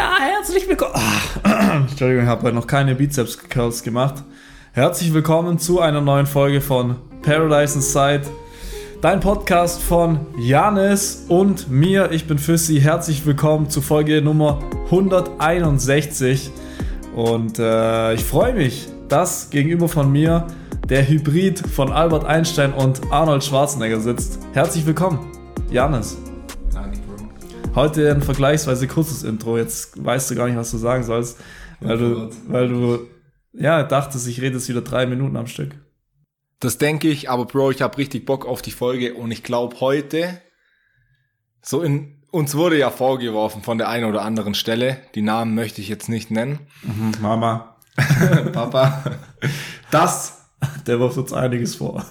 Ja, herzlich willkommen. Ah, Entschuldigung, ich habe heute noch keine Bizeps Curls gemacht. Herzlich willkommen zu einer neuen Folge von Paradise Inside. Dein Podcast von Janis und mir. Ich bin Füssi. Herzlich willkommen zu Folge Nummer 161. Und äh, ich freue mich, dass gegenüber von mir der Hybrid von Albert Einstein und Arnold Schwarzenegger sitzt. Herzlich willkommen, Janis. Heute ein vergleichsweise kurzes Intro. Jetzt weißt du gar nicht, was du sagen sollst, weil du, weil du ja dachtest, ich rede jetzt wieder drei Minuten am Stück. Das denke ich, aber Bro, ich habe richtig Bock auf die Folge und ich glaube heute, so in uns wurde ja vorgeworfen von der einen oder anderen Stelle, die Namen möchte ich jetzt nicht nennen. Mhm, Mama, Papa, dass der wirft uns einiges vor.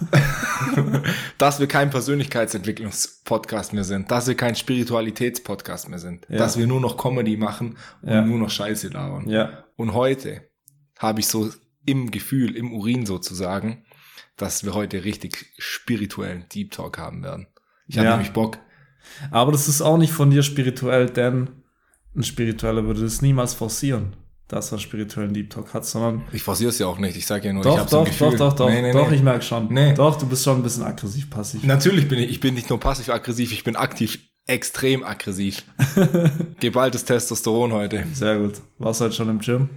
dass wir kein Persönlichkeitsentwicklungspodcast mehr sind, dass wir kein Spiritualitätspodcast mehr sind, Ja. dass wir nur noch Comedy machen und Ja. nur noch Scheiße labern. Ja, Und heute habe ich so im Gefühl, im Urin sozusagen, dass wir heute richtig spirituellen Deep Talk haben werden. Ich habe Ja. nämlich Bock. aber das ist auch nicht von dir spirituell, denn ein Spiritueller würde das niemals forcieren, dass er einen spirituellen Deep Talk hat, sondern Ich forciere es ja auch nicht. Ich sage ja nur, ich doch, habe so ein doch, Gefühl. doch, doch, doch, Nee, nee, doch, nee. ich merke schon. Nee. Doch, du bist schon ein bisschen aggressiv-passiv. Natürlich bin ich, ich bin nicht nur passiv-aggressiv, ich bin aktiv, extrem aggressiv. Geballtes Testosteron heute. Sehr gut. Warst du heute schon im Gym?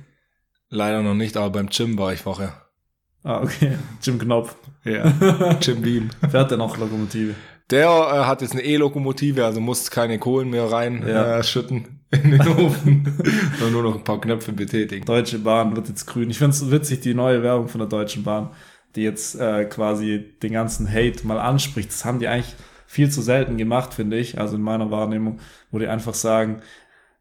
Leider noch nicht, aber beim Gym war ich vorher. Ah, okay. Jim Knopf. Ja. Jim Beam. Fährt der noch Lokomotive? Der äh, hat jetzt eine E-Lokomotive, also muss keine Kohlen mehr rein Ja. äh, schütten in den Ofen, sondern nur noch ein paar Knöpfe betätigen. Deutsche Bahn wird jetzt grün. Ich finde es witzig, die neue Werbung von der Deutschen Bahn, die jetzt äh, quasi den ganzen Hate mal anspricht. Das haben die eigentlich viel zu selten gemacht, finde ich. Also in meiner Wahrnehmung, wo die einfach sagen,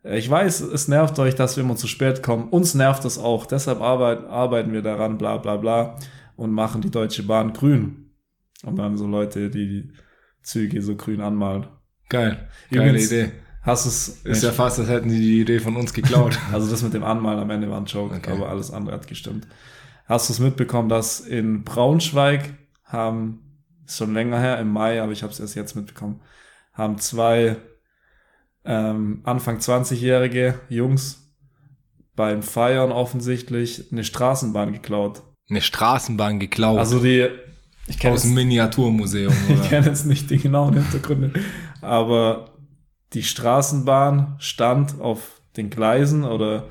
äh, ich weiß, es nervt euch, dass wir immer zu spät kommen. Uns nervt das auch. Deshalb arbeiten, arbeiten wir daran, bla bla bla. Und machen die Deutsche Bahn grün. Und dann so Leute, die die Züge so grün anmalen. Geil. Geile Übrigens, Idee. Hast es Ist ja fast, als hätten die die Idee von uns geklaut. Also das mit dem Anmalen am Ende war ein Joke, Okay. aber alles andere hat gestimmt. Hast du es mitbekommen, dass in Braunschweig haben, ist schon länger her, im Mai, aber ich habe es erst jetzt mitbekommen, haben zwei ähm, Anfang 20-jährige Jungs beim Feiern offensichtlich eine Straßenbahn geklaut. Eine Straßenbahn geklaut. Also die, ich kenne aus dem Miniaturmuseum, ich oder? kenn jetzt nicht die genauen Hintergründe, aber die Straßenbahn stand auf den Gleisen oder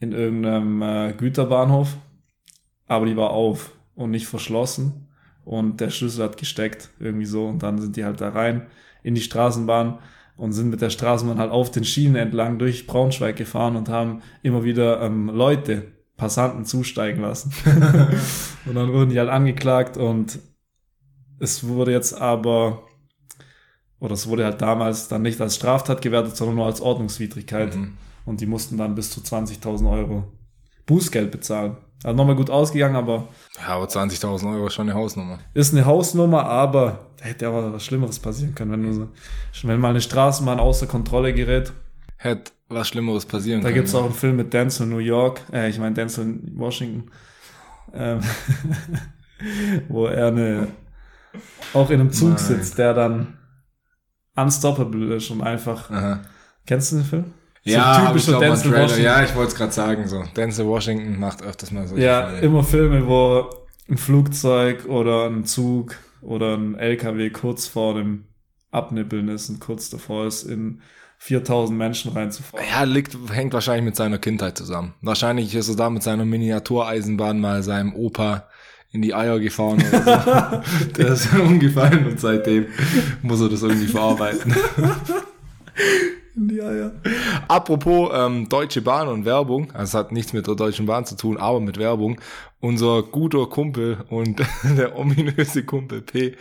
in irgendeinem äh, Güterbahnhof, aber die war auf und nicht verschlossen und der Schlüssel hat gesteckt, irgendwie so und dann sind die halt da rein in die Straßenbahn und sind mit der Straßenbahn halt auf den Schienen entlang durch Braunschweig gefahren und haben immer wieder ähm, Leute, Passanten zusteigen lassen. und dann wurden die halt angeklagt und es wurde jetzt aber, oder es wurde halt damals dann nicht als Straftat gewertet, sondern nur als Ordnungswidrigkeit. Mhm. Und die mussten dann bis zu 20.000 Euro Bußgeld bezahlen. Also nochmal gut ausgegangen, aber Ja, aber 20.000 Euro ist schon eine Hausnummer. ist eine Hausnummer, aber da hätte aber was Schlimmeres passieren können, wenn so, wenn mal eine Straßenbahn außer Kontrolle gerät. Hätte was Schlimmeres passieren Da können. gibt's ja. auch einen Film mit Denzel New York, äh, ich meine Denzel Washington, ähm, wo er eine, auch in einem Zug Nein. sitzt, der dann unstoppable ist und einfach, Aha. kennst du den Film? Ja, so ich typischer einen Denzel. Washington. Ja, ich wollte es gerade sagen. So. Denzel Washington macht öfters mal so. Ja, immer Filme, wo ein Flugzeug oder ein Zug oder ein LKW kurz vor dem Abnippeln ist und kurz davor ist, in 4000 Menschen reinzufahren. Ja, liegt, hängt wahrscheinlich mit seiner Kindheit zusammen. Wahrscheinlich ist er da mit seiner Miniatureisenbahn mal seinem Opa in die Eier gefahren oder so. Der ist umgefallen und seitdem muss er das irgendwie verarbeiten. Ja, ja. Apropos ähm, Deutsche Bahn und Werbung, also es hat nichts mit der Deutschen Bahn zu tun, aber mit Werbung. Unser guter Kumpel und der ominöse Kumpel P,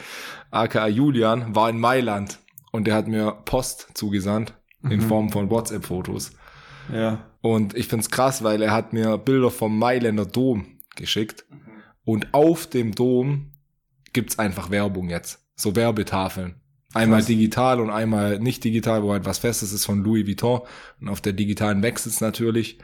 aka Julian, war in Mailand und der hat mir Post zugesandt in Form von WhatsApp-Fotos. Ja. Und ich find's krass, weil er hat mir Bilder vom Mailänder Dom geschickt. Und auf dem Dom gibt's einfach Werbung jetzt. So Werbetafeln. Einmal Krass. digital und einmal nicht digital, wo halt was Festes ist von Louis Vuitton. Und auf der digitalen wechselt's natürlich.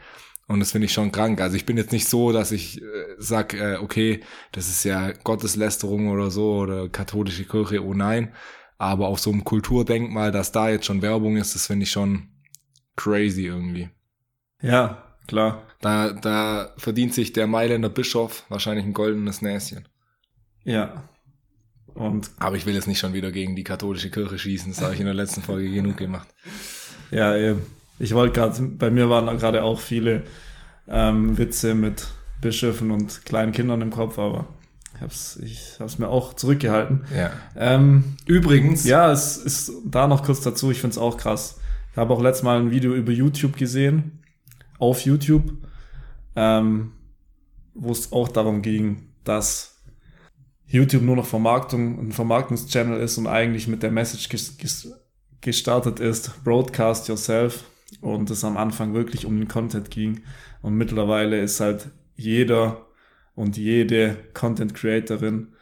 Und das finde ich schon krank. Also ich bin jetzt nicht so, dass ich äh, sag, äh, okay, das ist ja Gotteslästerung oder so oder katholische Kirche, oh nein. Aber auf so einem Kulturdenkmal, dass da jetzt schon Werbung ist, das finde ich schon crazy irgendwie. Ja, klar. Da, da verdient sich der Mailänder Bischof wahrscheinlich ein goldenes Näschen. Ja. Und Aber ich will jetzt nicht schon wieder gegen die katholische Kirche schießen, das habe ich in der letzten Folge genug gemacht. ja, eben. Ich wollte gerade, bei mir waren gerade auch viele ähm, Witze mit Bischöfen und kleinen Kindern im Kopf, aber ich hab's, ich hab's mir auch zurückgehalten. Ja. Ähm, Übrigens, ja, es ist da noch kurz dazu, ich find's auch krass. Ich habe auch letztes Mal ein Video über YouTube gesehen, auf YouTube, ähm, wo es auch darum ging, dass YouTube nur noch Vermarktung, ein Vermarktungschannel ist und eigentlich mit der Message ges ges gestartet ist, broadcast yourself und es am Anfang wirklich um den Content ging und mittlerweile ist halt jeder und jede Content Creatorin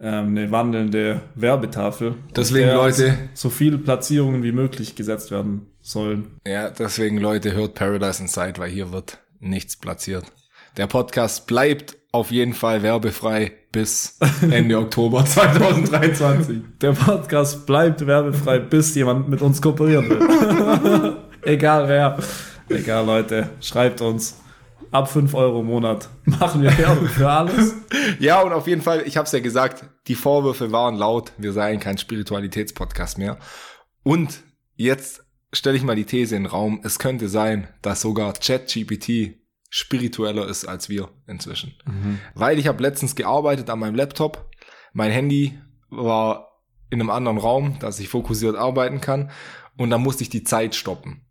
ähm, eine wandelnde Werbetafel. Deswegen, Leute- so viele Platzierungen wie möglich gesetzt werden sollen. ja, deswegen Leute, hört Paradise Inside, weil hier wird nichts platziert. Der Podcast bleibt auf jeden Fall werbefrei bis Ende Oktober 2023. Der Podcast bleibt werbefrei, bis jemand mit uns kooperieren will. Egal wer. Egal, Leute. Schreibt uns. Ab 5 Euro im Monat machen wir Werbung für alles. Ja, und auf jeden Fall, ich habe es ja gesagt, die Vorwürfe waren laut, wir seien kein Spiritualitätspodcast mehr. Und jetzt stelle ich mal die These in den Raum, es könnte sein, dass sogar ChatGPT spiritueller ist als wir inzwischen. Weil ich habe letztens gearbeitet an meinem Laptop, mein Handy war in einem anderen Raum, dass ich fokussiert arbeiten kann und dann musste ich die Zeit stoppen.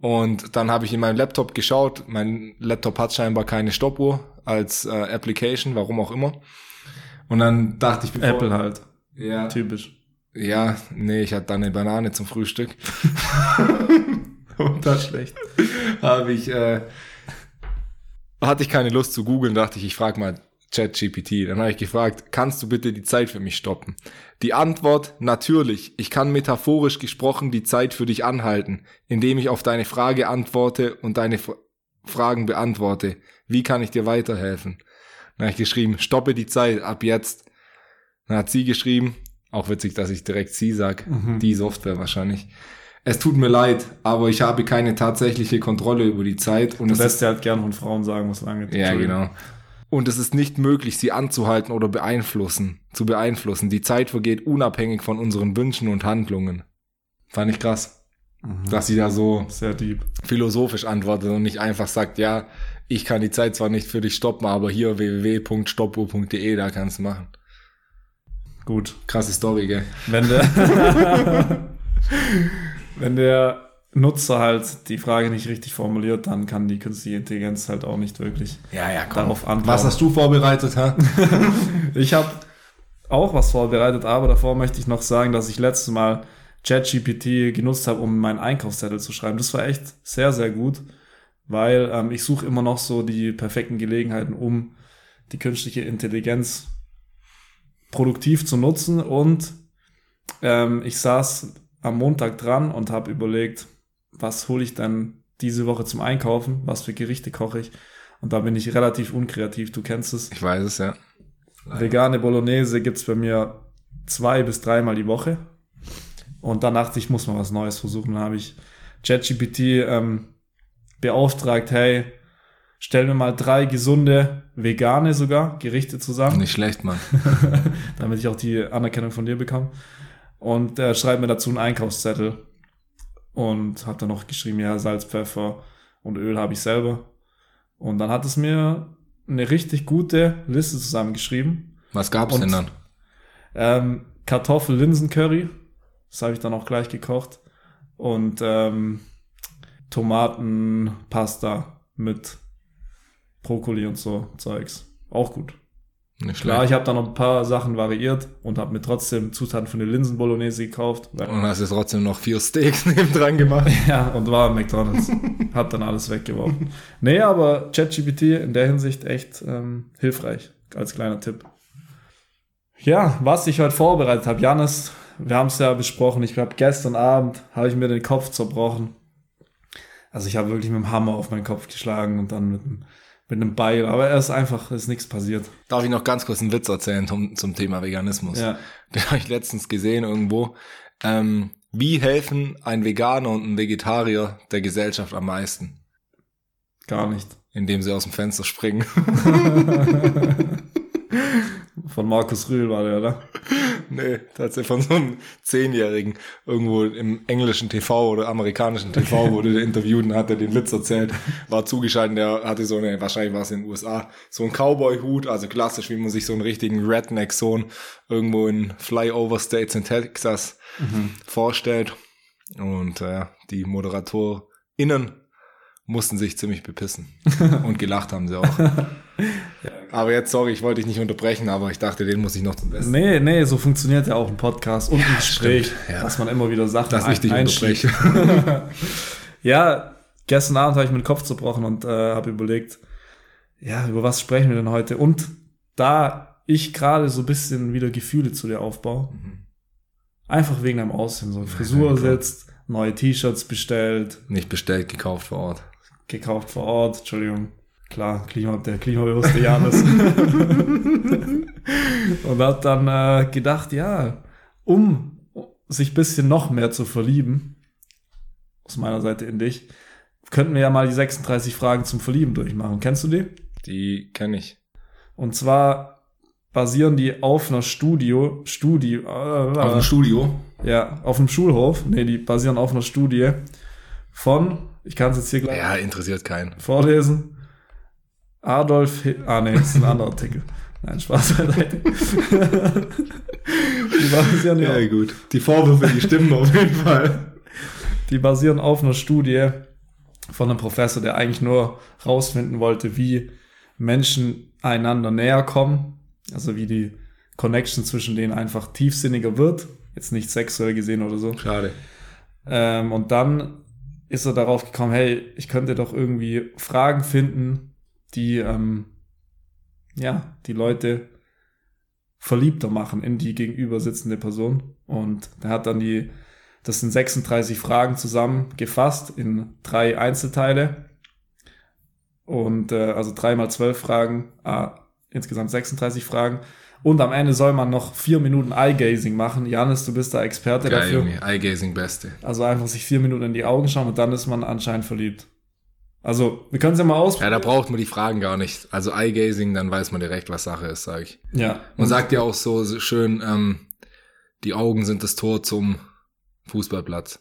Und dann habe ich in meinem Laptop geschaut. Mein Laptop hat scheinbar keine Stoppuhr als äh, Application, warum auch immer. Und dann dachte ich, bevor, Apple halt. ja, Typisch. Ja, nee, ich hatte dann eine Banane zum Frühstück. Und das schlecht. habe ich, äh, hatte ich keine Lust zu googeln, dachte ich, ich frage mal ChatGPT. Dann habe ich gefragt, kannst du bitte die Zeit für mich stoppen? Die Antwort, natürlich. Ich kann metaphorisch gesprochen die Zeit für dich anhalten, indem ich auf deine Frage antworte und deine F Fragen beantworte. Wie kann ich dir weiterhelfen? Dann habe ich geschrieben, stoppe die Zeit ab jetzt. Dann hat sie geschrieben, auch witzig, dass ich direkt sie sag, die Software wahrscheinlich. Es tut mir leid, aber ich habe keine tatsächliche Kontrolle über die Zeit und ist lässt ja halt gern von Frauen sagen, was lange ja, genau. Und es ist nicht möglich, sie anzuhalten oder beeinflussen, zu beeinflussen. Die Zeit vergeht unabhängig von unseren Wünschen und Handlungen. Fand ich krass, dass sie da so Sehr deep. philosophisch antwortet und nicht einfach sagt, ja, ich kann die Zeit zwar nicht für dich stoppen, aber hier www.stoppuhr.de, da kannst du machen. Gut. Krasse Story, gell? Wenn der, wenn der Nutzer halt die Frage nicht richtig formuliert, dann kann die künstliche Intelligenz halt auch nicht wirklich Ja, ja, darauf antworten. Was hast du vorbereitet, ha? Ich habe auch was vorbereitet, aber davor möchte ich noch sagen, dass ich letztes Mal ChatGPT genutzt habe, um meinen Einkaufszettel zu schreiben. Das war echt sehr, sehr gut, weil ähm, ich suche immer noch so die perfekten Gelegenheiten, um die künstliche Intelligenz produktiv zu nutzen. Und ähm, ich saß am Montag dran und habe überlegt, was hole ich denn diese Woche zum Einkaufen, was für Gerichte koche ich. Und da bin ich relativ unkreativ, du kennst es. Ich weiß es, ja. Vegane Bolognese gibt's bei mir zwei bis dreimal die Woche. Und dann dachte ich, ich muss mal was Neues versuchen. Dann habe ich ChatGPT ähm, beauftragt, hey, stell mir mal drei gesunde, vegane sogar, Gerichte zusammen, Nicht schlecht, Mann. damit ich auch die Anerkennung von dir bekomme. Und er schreibt mir dazu einen Einkaufszettel. Und hat dann noch geschrieben, ja, Salz, Pfeffer und Öl habe ich selber. Und dann hat es mir eine richtig gute Liste zusammengeschrieben. Was gab's Und- denn dann? Ähm, Kartoffel-Linsen-Curry. Das habe ich dann auch gleich gekocht. Und ähm, Tomatenpasta mit Brokkoli und so Zeugs. Auch gut. Nicht Klar, schlecht. ich habe dann noch ein paar Sachen variiert und habe mir trotzdem Zutaten für eine Linsen-Bolognese gekauft. Und hast jetzt trotzdem noch vier Steaks neben dran gemacht. ja, und war im McDonalds. hab dann alles weggeworfen. Nee, aber ChatGPT in der Hinsicht echt ähm, hilfreich. Als kleiner Tipp. Ja, was ich heute vorbereitet habe, Janis, wir haben es ja besprochen. Ich glaube, gestern Abend habe ich mir den Kopf zerbrochen. Also ich habe wirklich mit dem Hammer auf meinen Kopf geschlagen und dann mit, einem- mit einem Beil. Aber er ist einfach, ist nichts passiert. Darf ich noch ganz kurz einen Witz erzählen zum, zum Thema Veganismus? Ja. Den habe ich letztens gesehen irgendwo. Ähm, Wie helfen ein Veganer und ein Vegetarier der Gesellschaft am meisten? Gar nicht. Indem sie aus dem Fenster springen. Von Markus Rühl war der, oder? nee, tatsächlich von so einem Zehnjährigen. Irgendwo im englischen TV oder amerikanischen TV wurde der interviewt und hat er den Witz erzählt. War zugeschaltet, der hatte so eine, wahrscheinlich war es in den USA, so ein Cowboy-Hut, also klassisch, wie man sich so einen richtigen Redneck-Sohn irgendwo in Flyover States in Texas mhm. vorstellt. Und äh, die ModeratorInnen mussten sich ziemlich bepissen. Und gelacht haben sie auch. Aber jetzt, sorry, ich wollte dich nicht unterbrechen, aber ich dachte, den muss ich noch zum Besten. Nee, nee, so funktioniert ja auch ein Podcast und ein Gespräch, ja. dass man immer wieder Sachen Dass ich dich unterbreche. ja, gestern Abend habe ich mir den Kopf zerbrochen und äh, habe überlegt, ja, über was sprechen wir denn heute? Und da ich gerade so ein bisschen wieder Gefühle zu dir aufbaue, mhm. einfach wegen deinem Aussehen, so Frisur sitzt, neue T-Shirts bestellt. Nicht bestellt, gekauft vor Ort. Gekauft vor Ort, Entschuldigung. Klar, Klima, der klimabewusste Janis. und hat dann äh, gedacht, ja, um sich bisschen noch mehr zu verlieben, aus meiner Seite in dich, könnten wir ja mal die 36 Fragen zum Verlieben durchmachen. Kennst du die? Die kenne ich. Und zwar basieren die auf einer Studio, Studie, äh, auf einem Studio? Ja, auf einem Schulhof. Nee, die basieren auf einer Studie von, ich kann es jetzt hier gleich ja, interessiert keinen. vorlesen, Adolf Hitler. Ah, nee, das ist ein anderer Artikel. Nein, Spaß beiseite. die basieren ja, ja gut. Die Vorwürfe, die stimmen auf jeden Fall. Die basieren auf einer Studie von einem Professor, der eigentlich nur rausfinden wollte, wie Menschen einander näher kommen. Also wie die Connection zwischen denen einfach tiefsinniger wird. Jetzt nicht sexuell gesehen oder so. Schade. Ähm, und dann ist er darauf gekommen, hey, ich könnte doch irgendwie Fragen finden, die, ähm, ja, die Leute verliebter machen in die gegenüber sitzende Person. Und er hat dann die, das sind 36 Fragen zusammengefasst in drei Einzelteile. Und äh, also dreimal zwölf Fragen, ah, insgesamt 36 Fragen. Und am Ende soll man noch vier Minuten Eye-Gazing machen. Janis, du bist da Experte Geil, dafür. Eye-Gazing beste. Also einfach sich vier Minuten in die Augen schauen und dann ist man anscheinend verliebt. Also, wir können es ja mal ausprobieren. Ja, da braucht man die Fragen gar nicht. Also Eye-Gazing, dann weiß man direkt, was Sache ist, sage ich. Ja. Man sagt ja auch so schön, ähm, die Augen sind das Tor zum Fußballplatz.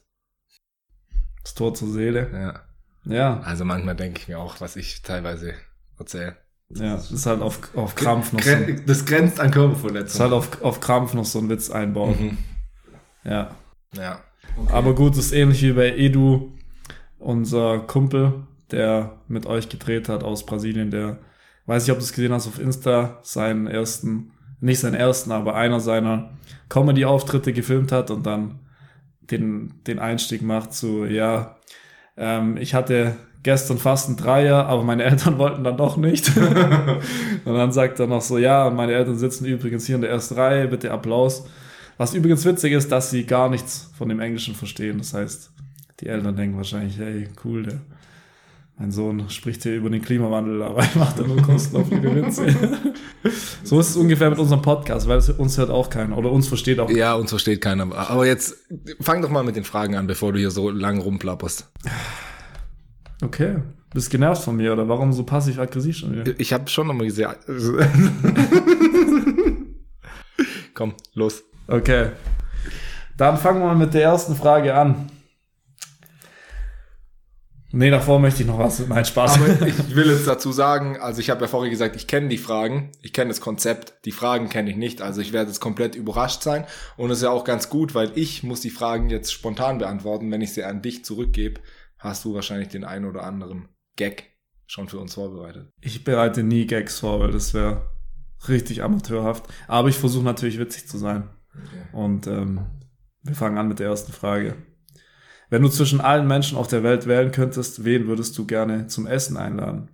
Das Tor zur Seele. Ja. Ja. Also manchmal denke ich mir auch, was ich teilweise erzähle. Ja, das ist halt auf, auf Krampf noch Gren so. Das grenzt an Körperverletzung. Das ist halt auf, auf Krampf noch so ein Witz einbauen. Mhm. Ja. Ja. Okay. Aber gut, das ist ähnlich wie bei Edu, unser Kumpel, der mit euch gedreht hat aus Brasilien, der, weiß ich, ob du es gesehen hast auf Insta, seinen ersten, nicht seinen ersten, aber einer seiner Comedy-Auftritte gefilmt hat und dann den, den Einstieg macht zu, ja, ähm, ich hatte gestern fast ein Dreier, aber meine Eltern wollten dann doch nicht. und dann sagt er noch so, ja, meine Eltern sitzen übrigens hier in der ersten Reihe, bitte Applaus. Was übrigens witzig ist, dass sie gar nichts von dem Englischen verstehen. Das heißt, die Eltern denken wahrscheinlich, hey, cool, der mein Sohn spricht hier über den Klimawandel, aber er macht da nur Kosten auf ihre Witze. so ist es ungefähr mit unserem Podcast, weil uns hört auch keiner oder uns versteht auch Ja, uns versteht keiner. Aber jetzt fang doch mal mit den Fragen an, bevor du hier so lang rumplapperst. Okay. Bist genervt von mir oder warum so passiv-aggressiv schon wieder? Ich habe schon nochmal gesehen. Komm, los. Okay. Dann fangen wir mal mit der ersten Frage an. Nee, davor möchte ich noch was. Nein, Spaß. Aber ich will jetzt dazu sagen, also ich habe ja vorher gesagt, ich kenne die Fragen, ich kenne das Konzept, die Fragen kenne ich nicht, also ich werde jetzt komplett überrascht sein und es ist ja auch ganz gut, weil ich muss die Fragen jetzt spontan beantworten, wenn ich sie an dich zurückgebe, hast du wahrscheinlich den einen oder anderen Gag schon für uns vorbereitet. Ich bereite nie Gags vor, weil das wäre richtig amateurhaft, aber ich versuche natürlich witzig zu sein. Okay. Und ähm, wir fangen an mit der ersten Frage. Wenn du zwischen allen Menschen auf der Welt wählen könntest, wen würdest du gerne zum Essen einladen?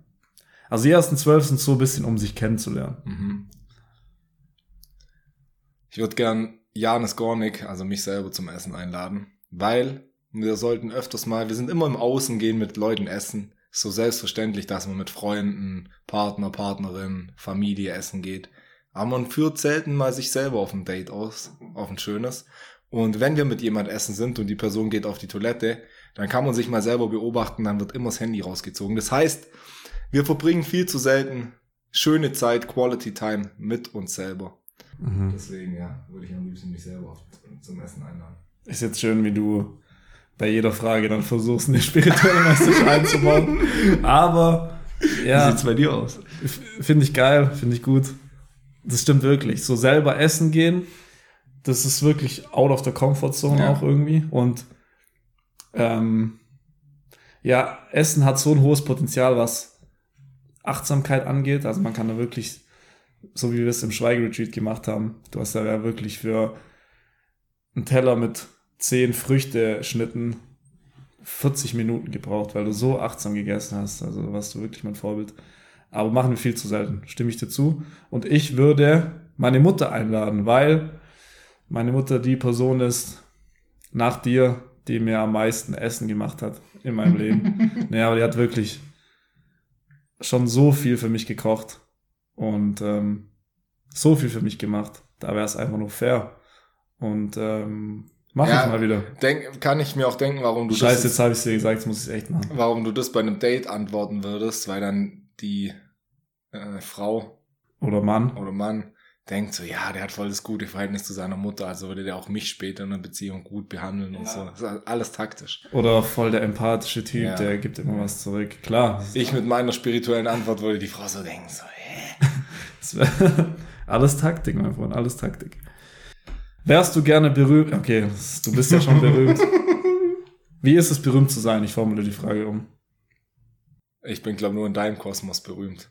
Also die ersten zwölf sind so ein bisschen, um sich kennenzulernen. Mhm. Ich würde gern Janis Gornik, also mich selber zum Essen einladen, weil wir sollten öfters mal, wir sind immer im Außen gehen mit Leuten essen. Ist so selbstverständlich, dass man mit Freunden, Partner, Partnerin, Familie essen geht. Aber man führt selten mal sich selber auf ein Date aus, auf ein schönes. Und wenn wir mit jemand essen sind und die Person geht auf die Toilette, dann kann man sich mal selber beobachten, dann wird immer das Handy rausgezogen. Das heißt, wir verbringen viel zu selten schöne Zeit, Quality Time mit uns selber. Mhm. Deswegen, ja, würde ich am liebsten mich selber zum Essen einladen. Ist jetzt schön, wie du bei jeder Frage dann versuchst, eine spirituelle Message einzubauen. Aber, ja. Wie sieht's bei dir aus? Finde ich geil, finde ich gut. Das stimmt wirklich. So selber essen gehen, das ist wirklich out of the comfort zone ja. auch irgendwie. Und ähm, ja, Essen hat so ein hohes Potenzial, was Achtsamkeit angeht. Also man kann da wirklich, so wie wir es im Schweigeretreat gemacht haben, du hast da ja wirklich für einen Teller mit zehn Früchte schnitten 40 Minuten gebraucht, weil du so achtsam gegessen hast. Also warst du wirklich mein Vorbild. Aber machen wir viel zu selten, stimme ich dir zu. Und ich würde meine Mutter einladen, weil meine Mutter die Person ist nach dir, die mir am meisten Essen gemacht hat in meinem Leben. naja, aber die hat wirklich schon so viel für mich gekocht und ähm, so viel für mich gemacht. Da wäre es einfach nur fair. Und ähm, mach ja, ich mal wieder. Denk, kann ich mir auch denken, warum du Scheiße, das. Scheiße, jetzt habe ich dir gesagt, jetzt muss ich es echt machen. Warum du das bei einem Date antworten würdest, weil dann die äh, Frau oder Mann oder Mann denkt so, ja, der hat voll das gute Verhältnis zu seiner Mutter, also würde der auch mich später in einer Beziehung gut behandeln ja. und so. Das ist alles taktisch. Oder voll der empathische Typ, ja. der gibt immer was zurück. Klar. Ich mit meiner spirituellen Antwort würde die Frau so denken, so, hä? alles Taktik, mein Freund, alles Taktik. Wärst du gerne berühmt? Okay, du bist ja schon berühmt. Wie ist es, berühmt zu sein? Ich formuliere die Frage um. Ich bin, glaube nur in deinem Kosmos berühmt.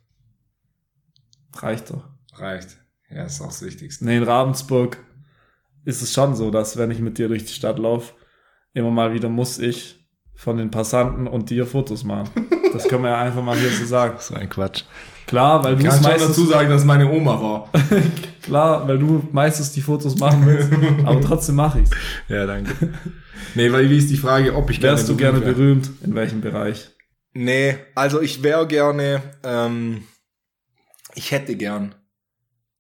Reicht doch. Reicht. Ja, ist auch das Wichtigste. Nee, in Ravensburg ist es schon so, dass wenn ich mit dir durch die Stadt laufe, immer mal wieder muss ich von den Passanten und dir Fotos machen. Das können wir ja einfach mal hier so sagen. So ein Quatsch. Klar, weil du meistens dazu sagen, dass meine Oma war. Klar, weil du meistens die Fotos machen willst, aber trotzdem mache ich's. Ja, danke. Nee, weil wie ist die Frage, ob ich gerne Wärst du gerne berühmt? In welchem Bereich? Nee, also ich wäre gerne, ähm, ich hätte gern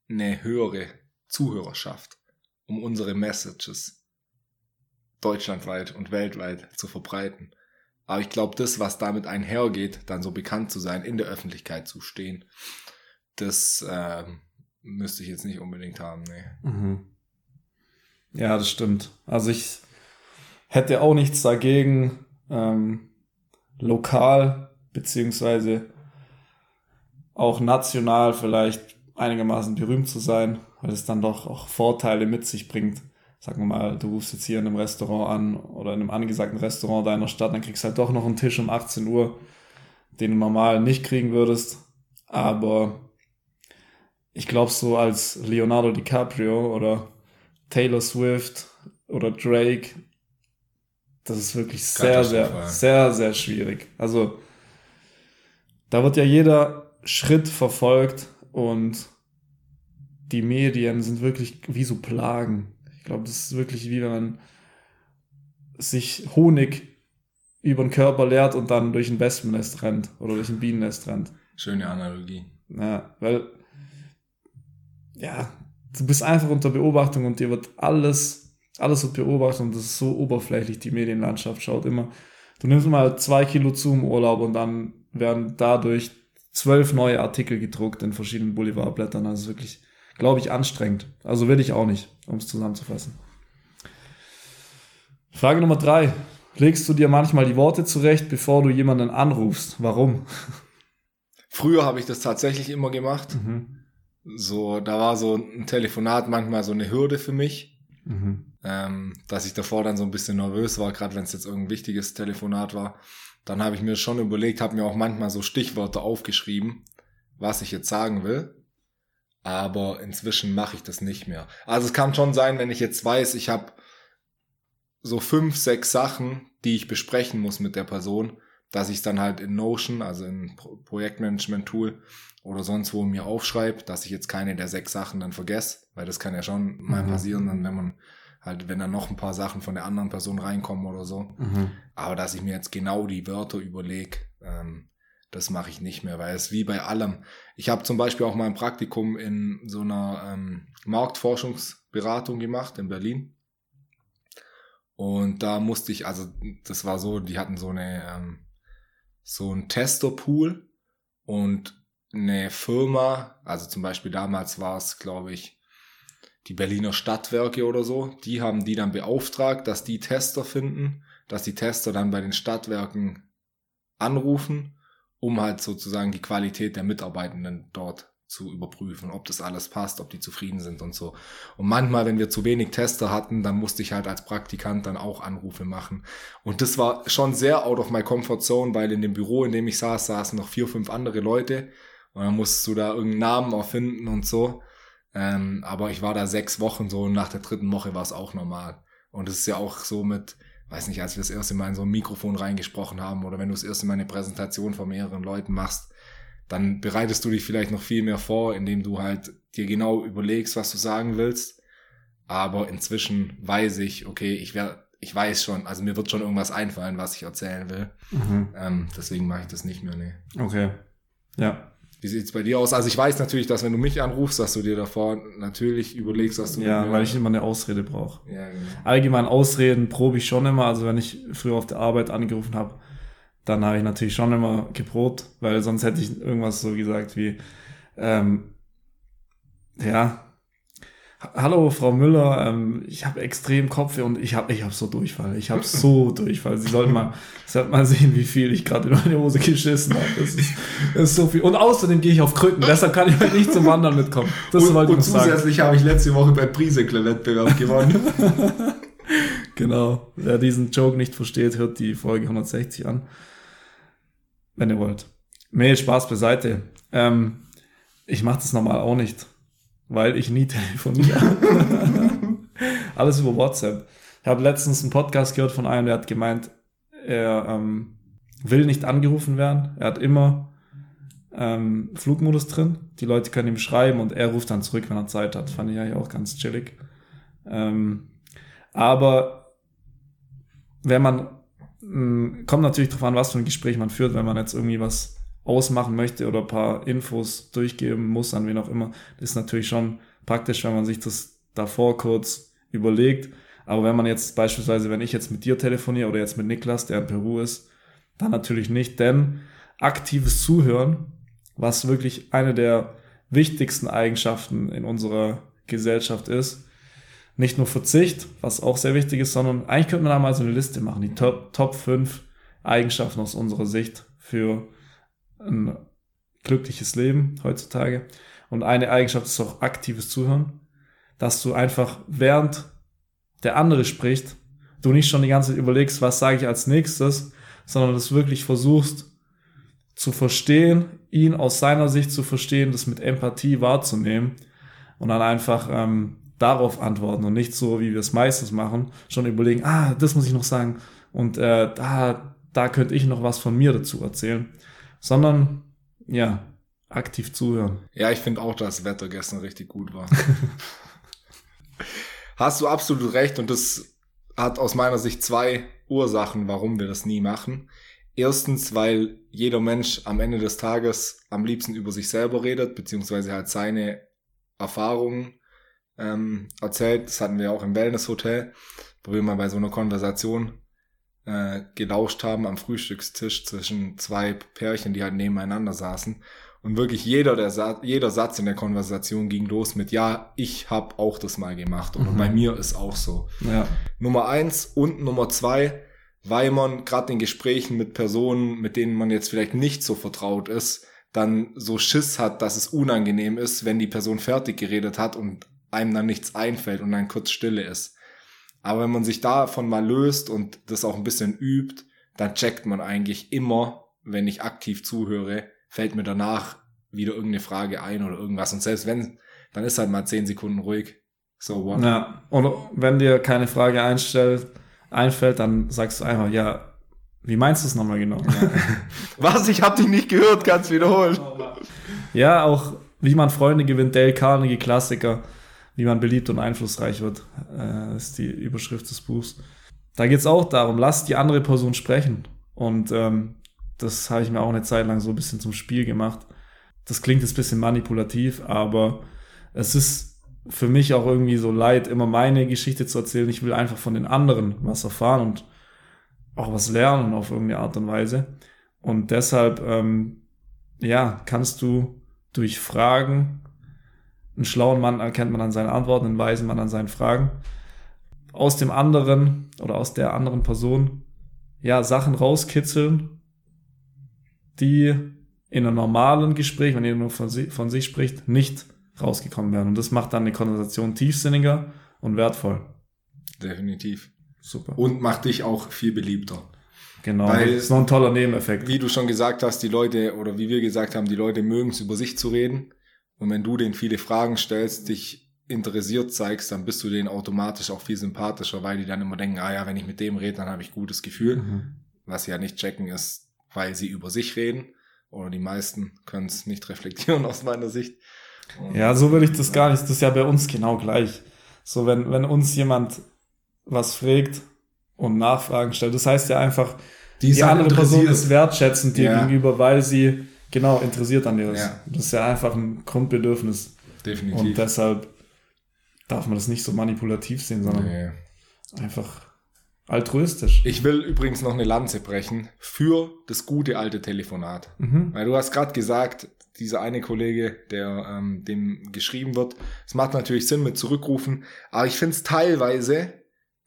eine höhere Zuhörerschaft, um unsere Messages deutschlandweit und weltweit zu verbreiten. Aber ich glaube, das, was damit einhergeht, dann so bekannt zu sein, in der Öffentlichkeit zu stehen, das äh, müsste ich jetzt nicht unbedingt haben. Nee. Mhm. Ja, das stimmt. Also ich hätte auch nichts dagegen, ähm, lokal beziehungsweise auch national vielleicht einigermaßen berühmt zu sein, weil es dann doch auch Vorteile mit sich bringt. Sagen wir mal, du rufst jetzt hier in einem Restaurant an oder in einem angesagten Restaurant deiner Stadt, dann kriegst du halt doch noch einen Tisch um 18 Uhr, den du normal nicht kriegen würdest. Aber ich glaube, so als Leonardo DiCaprio oder Taylor Swift oder Drake, das ist wirklich sehr, sehr, sehr, sehr schwierig. Also, da wird ja jeder Schritt verfolgt und die Medien sind wirklich wie so Plagen. Ich glaube, das ist wirklich wie wenn man sich Honig über den Körper leert und dann durch ein Wespennest rennt oder durch ein Bienennest rennt. Schöne Analogie. Ja, weil, ja, du bist einfach unter Beobachtung und dir wird alles, alles wird beobachtet und das ist so oberflächlich, die Medienlandschaft schaut immer. Du nimmst mal zwei Kilo zu im Urlaub und dann werden dadurch zwölf neue Artikel gedruckt in verschiedenen Boulevardblättern. Also wirklich, glaube ich, anstrengend. Also will ich auch nicht, um es zusammenzufassen. Frage Nummer drei. Legst du dir manchmal die Worte zurecht, bevor du jemanden anrufst? Warum? Früher habe ich das tatsächlich immer gemacht. Mhm. So, da war so ein Telefonat manchmal so eine Hürde für mich. Mhm. Ähm, dass ich davor dann so ein bisschen nervös war, gerade wenn es jetzt irgendein wichtiges Telefonat war dann habe ich mir schon überlegt, habe mir auch manchmal so Stichworte aufgeschrieben, was ich jetzt sagen will. Aber inzwischen mache ich das nicht mehr. Also es kann schon sein, wenn ich jetzt weiß, ich habe so fünf, sechs Sachen, die ich besprechen muss mit der Person, dass ich es dann halt in Notion, also in Projektmanagement-Tool oder sonst wo mir aufschreibe, dass ich jetzt keine der sechs Sachen dann vergesse, weil das kann ja schon mal mhm. passieren, dann wenn man Halt, wenn da noch ein paar Sachen von der anderen Person reinkommen oder so. Mhm. Aber dass ich mir jetzt genau die Wörter überlege, ähm, das mache ich nicht mehr, weil es wie bei allem. Ich habe zum Beispiel auch mal ein Praktikum in so einer ähm, Marktforschungsberatung gemacht in Berlin. Und da musste ich, also das war so, die hatten so eine ähm, so ein Testerpool und eine Firma, also zum Beispiel damals war es, glaube ich, die Berliner Stadtwerke oder so, die haben die dann beauftragt, dass die Tester finden, dass die Tester dann bei den Stadtwerken anrufen, um halt sozusagen die Qualität der Mitarbeitenden dort zu überprüfen, ob das alles passt, ob die zufrieden sind und so. Und manchmal, wenn wir zu wenig Tester hatten, dann musste ich halt als Praktikant dann auch Anrufe machen. Und das war schon sehr out of my comfort zone, weil in dem Büro, in dem ich saß, saßen noch vier, fünf andere Leute. Und dann musst du da irgendeinen Namen erfinden und so. Ähm, aber ich war da sechs Wochen so und nach der dritten Woche war es auch normal. Und es ist ja auch so mit, weiß nicht, als wir das erste Mal in so ein Mikrofon reingesprochen haben oder wenn du das erste Mal eine Präsentation von mehreren Leuten machst, dann bereitest du dich vielleicht noch viel mehr vor, indem du halt dir genau überlegst, was du sagen willst. Aber inzwischen weiß ich, okay, ich werde, ich weiß schon, also mir wird schon irgendwas einfallen, was ich erzählen will. Mhm. Ähm, deswegen mache ich das nicht mehr, nee. Okay. Ja. Wie sieht's bei dir aus? Also ich weiß natürlich, dass wenn du mich anrufst, dass du dir davor natürlich überlegst, dass du. Ja, weil ich immer eine Ausrede brauche. Ja, genau. Allgemein Ausreden probe ich schon immer. Also wenn ich früher auf der Arbeit angerufen habe, dann habe ich natürlich schon immer geprobt, weil sonst hätte ich irgendwas so gesagt wie, ähm, ja, hallo Frau Müller, ähm, ich habe extrem Kopfweh und ich habe ich hab so Durchfall, ich habe so Durchfall. Sie sollten mal, sollten mal sehen, wie viel ich gerade in meine Hose geschissen habe. Das ist, das ist so viel. Und außerdem gehe ich auf Krücken, deshalb kann ich heute nicht zum Wandern mitkommen. Das und, wollte ich und zusätzlich habe ich letzte Woche bei Prisekle-Wettbewerb gewonnen. genau. Wer diesen Joke nicht versteht, hört die Folge 160 an wenn ihr wollt. Nee, Spaß beiseite. Ähm, ich mache das normal auch nicht, weil ich nie telefoniere. Alles über WhatsApp. Ich habe letztens einen Podcast gehört von einem, der hat gemeint, er ähm, will nicht angerufen werden. Er hat immer ähm, Flugmodus drin. Die Leute können ihm schreiben und er ruft dann zurück, wenn er Zeit hat. Fand ich eigentlich auch ganz chillig. Ähm, aber wenn man hm, kommt natürlich darauf an, was für ein Gespräch man führt, wenn man jetzt irgendwie was ausmachen möchte oder ein paar Infos durchgeben muss, an wen auch immer. Das ist natürlich schon praktisch, wenn man sich das davor kurz überlegt. Aber wenn man jetzt beispielsweise, wenn ich jetzt mit dir telefoniere oder jetzt mit Niklas, der in Peru ist, dann natürlich nicht, denn aktives Zuhören, was wirklich eine der wichtigsten Eigenschaften in unserer Gesellschaft ist, nicht nur Verzicht, was auch sehr wichtig ist, sondern eigentlich könnte man da mal so eine Liste machen, die Top, Top 5 Eigenschaften aus unserer Sicht für ein glückliches Leben heutzutage. Und eine Eigenschaft ist auch aktives Zuhören, dass du einfach während der andere spricht, du nicht schon die ganze Zeit überlegst, was sage ich als nächstes, sondern das wirklich versuchst zu verstehen, ihn aus seiner Sicht zu verstehen, das mit Empathie wahrzunehmen und dann einfach ähm, darauf antworten und nicht so, wie wir es meistens machen, schon überlegen, ah, das muss ich noch sagen und äh, da, da könnte ich noch was von mir dazu erzählen, sondern ja, aktiv zuhören. Ja, ich finde auch, dass das Wetter gestern richtig gut war. Hast du absolut recht und das hat aus meiner Sicht zwei Ursachen, warum wir das nie machen. Erstens, weil jeder Mensch am Ende des Tages am liebsten über sich selber redet, beziehungsweise halt seine Erfahrungen ähm, erzählt. Das hatten wir auch im Wellness-Hotel, wo wir mal bei so einer Konversation äh, gelauscht haben am Frühstückstisch zwischen zwei Pärchen, die halt nebeneinander saßen. Und wirklich jeder, der Sa jeder Satz in der Konversation ging los mit, ja, ich habe auch das mal gemacht. Und mhm. bei mir ist auch so. Ja. Nummer eins und Nummer zwei, weil man gerade in Gesprächen mit Personen, mit denen man jetzt vielleicht nicht so vertraut ist, dann so Schiss hat, dass es unangenehm ist, wenn die Person fertig geredet hat und einem dann nichts einfällt und dann kurz Stille ist. Aber wenn man sich davon mal löst und das auch ein bisschen übt, dann checkt man eigentlich immer, wenn ich aktiv zuhöre, fällt mir danach wieder irgendeine Frage ein oder irgendwas. Und selbst wenn, dann ist halt mal zehn Sekunden ruhig. So what? Ja, und wenn dir keine Frage einstellt, einfällt, dann sagst du einfach, ja, wie meinst du es nochmal genau? Ja. Was? Ich hab dich nicht gehört, kannst wiederholen. Ja, auch wie man Freunde gewinnt, Dale Carnegie Klassiker wie man beliebt und einflussreich wird, äh, ist die Überschrift des Buchs. Da geht es auch darum, lass die andere Person sprechen. Und ähm, das habe ich mir auch eine Zeit lang so ein bisschen zum Spiel gemacht. Das klingt jetzt ein bisschen manipulativ, aber es ist für mich auch irgendwie so leid, immer meine Geschichte zu erzählen. Ich will einfach von den anderen was erfahren und auch was lernen auf irgendeine Art und Weise. Und deshalb, ähm, ja, kannst du durch Fragen, einen schlauen Mann erkennt man an seinen Antworten, einen weisen Mann an seinen Fragen, aus dem anderen oder aus der anderen Person, ja, Sachen rauskitzeln, die in einem normalen Gespräch, wenn ihr nur von, si von sich spricht, nicht rausgekommen wären. Und das macht dann eine Konversation tiefsinniger und wertvoll. Definitiv. Super. Und macht dich auch viel beliebter. Genau. Weil- das ist noch ein toller Nebeneffekt. Wie du schon gesagt hast, die Leute, oder wie wir gesagt haben, die Leute mögen es über sich zu reden. Und wenn du denen viele Fragen stellst, dich interessiert zeigst, dann bist du denen automatisch auch viel sympathischer, weil die dann immer denken, ah ja, wenn ich mit dem rede, dann habe ich gutes Gefühl. Mhm. Was sie ja nicht checken ist, weil sie über sich reden. Oder die meisten können es nicht reflektieren aus meiner Sicht. Und Ja, so würde ich das gar nicht. Das ist ja bei uns genau gleich. So, wenn, wenn uns jemand was fragt und Nachfragen stellt, das heißt ja einfach, die, die andere Person ist wertschätzend dir Ja. gegenüber, weil sie genau interessiert an dir ist. Ja. Das ist ja einfach ein Grundbedürfnis. Definitiv. Und deshalb darf man das nicht so manipulativ sehen, sondern Nee. einfach altruistisch. Ich will übrigens noch eine Lanze brechen für das gute alte Telefonat. Mhm. Weil du hast gerade gesagt, dieser eine Kollege, der ähm, dem geschrieben wird, es macht natürlich Sinn mit zurückrufen, aber ich finde es teilweise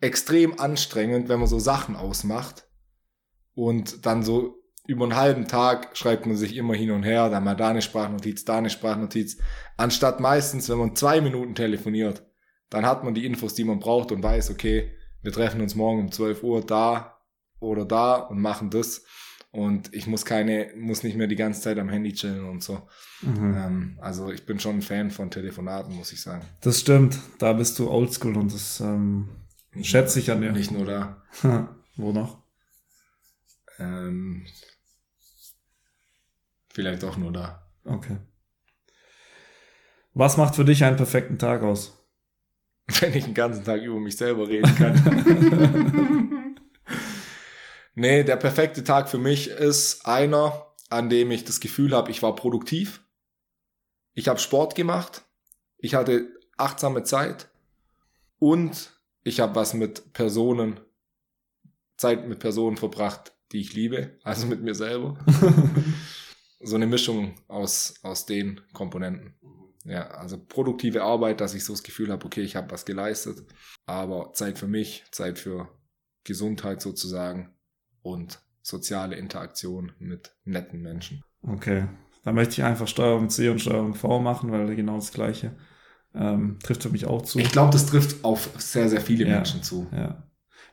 extrem anstrengend, wenn man so Sachen ausmacht und dann so über einen halben Tag schreibt man sich immer hin und her, dann mal da eine Sprachnotiz, da eine Sprachnotiz, anstatt meistens, wenn man zwei Minuten telefoniert, dann hat man die Infos, die man braucht und weiß, okay, wir treffen uns morgen um 12 Uhr da oder da und machen das und ich muss keine, muss nicht mehr die ganze Zeit am Handy chillen und so. Mhm. Ähm, also ich bin schon ein Fan von Telefonaten, muss ich sagen. Das stimmt. Da bist du oldschool und das ähm, schätze ich an dir. Nicht nur da. Wo noch? Ähm, vielleicht auch nur da. Okay. Was macht für dich einen perfekten Tag aus? Wenn ich den ganzen Tag über mich selber reden kann. nee, der perfekte Tag für mich ist einer, an dem ich das Gefühl habe, ich war produktiv. Ich habe Sport gemacht. Ich hatte achtsame Zeit. Und ich habe was mit Personen, Zeit mit Personen verbracht, die ich liebe. Also mit mir selber. so eine Mischung aus, aus den Komponenten. Ja, also produktive Arbeit, dass ich so das Gefühl habe, okay, ich habe was geleistet, aber Zeit für mich, Zeit für Gesundheit sozusagen und soziale Interaktion mit netten Menschen. Okay. Da möchte ich einfach Steuerung C und Steuerung V machen, weil genau das Gleiche ähm, trifft für mich auch zu. Ich glaube, das trifft auf sehr, sehr viele Ja. Menschen zu. Ja.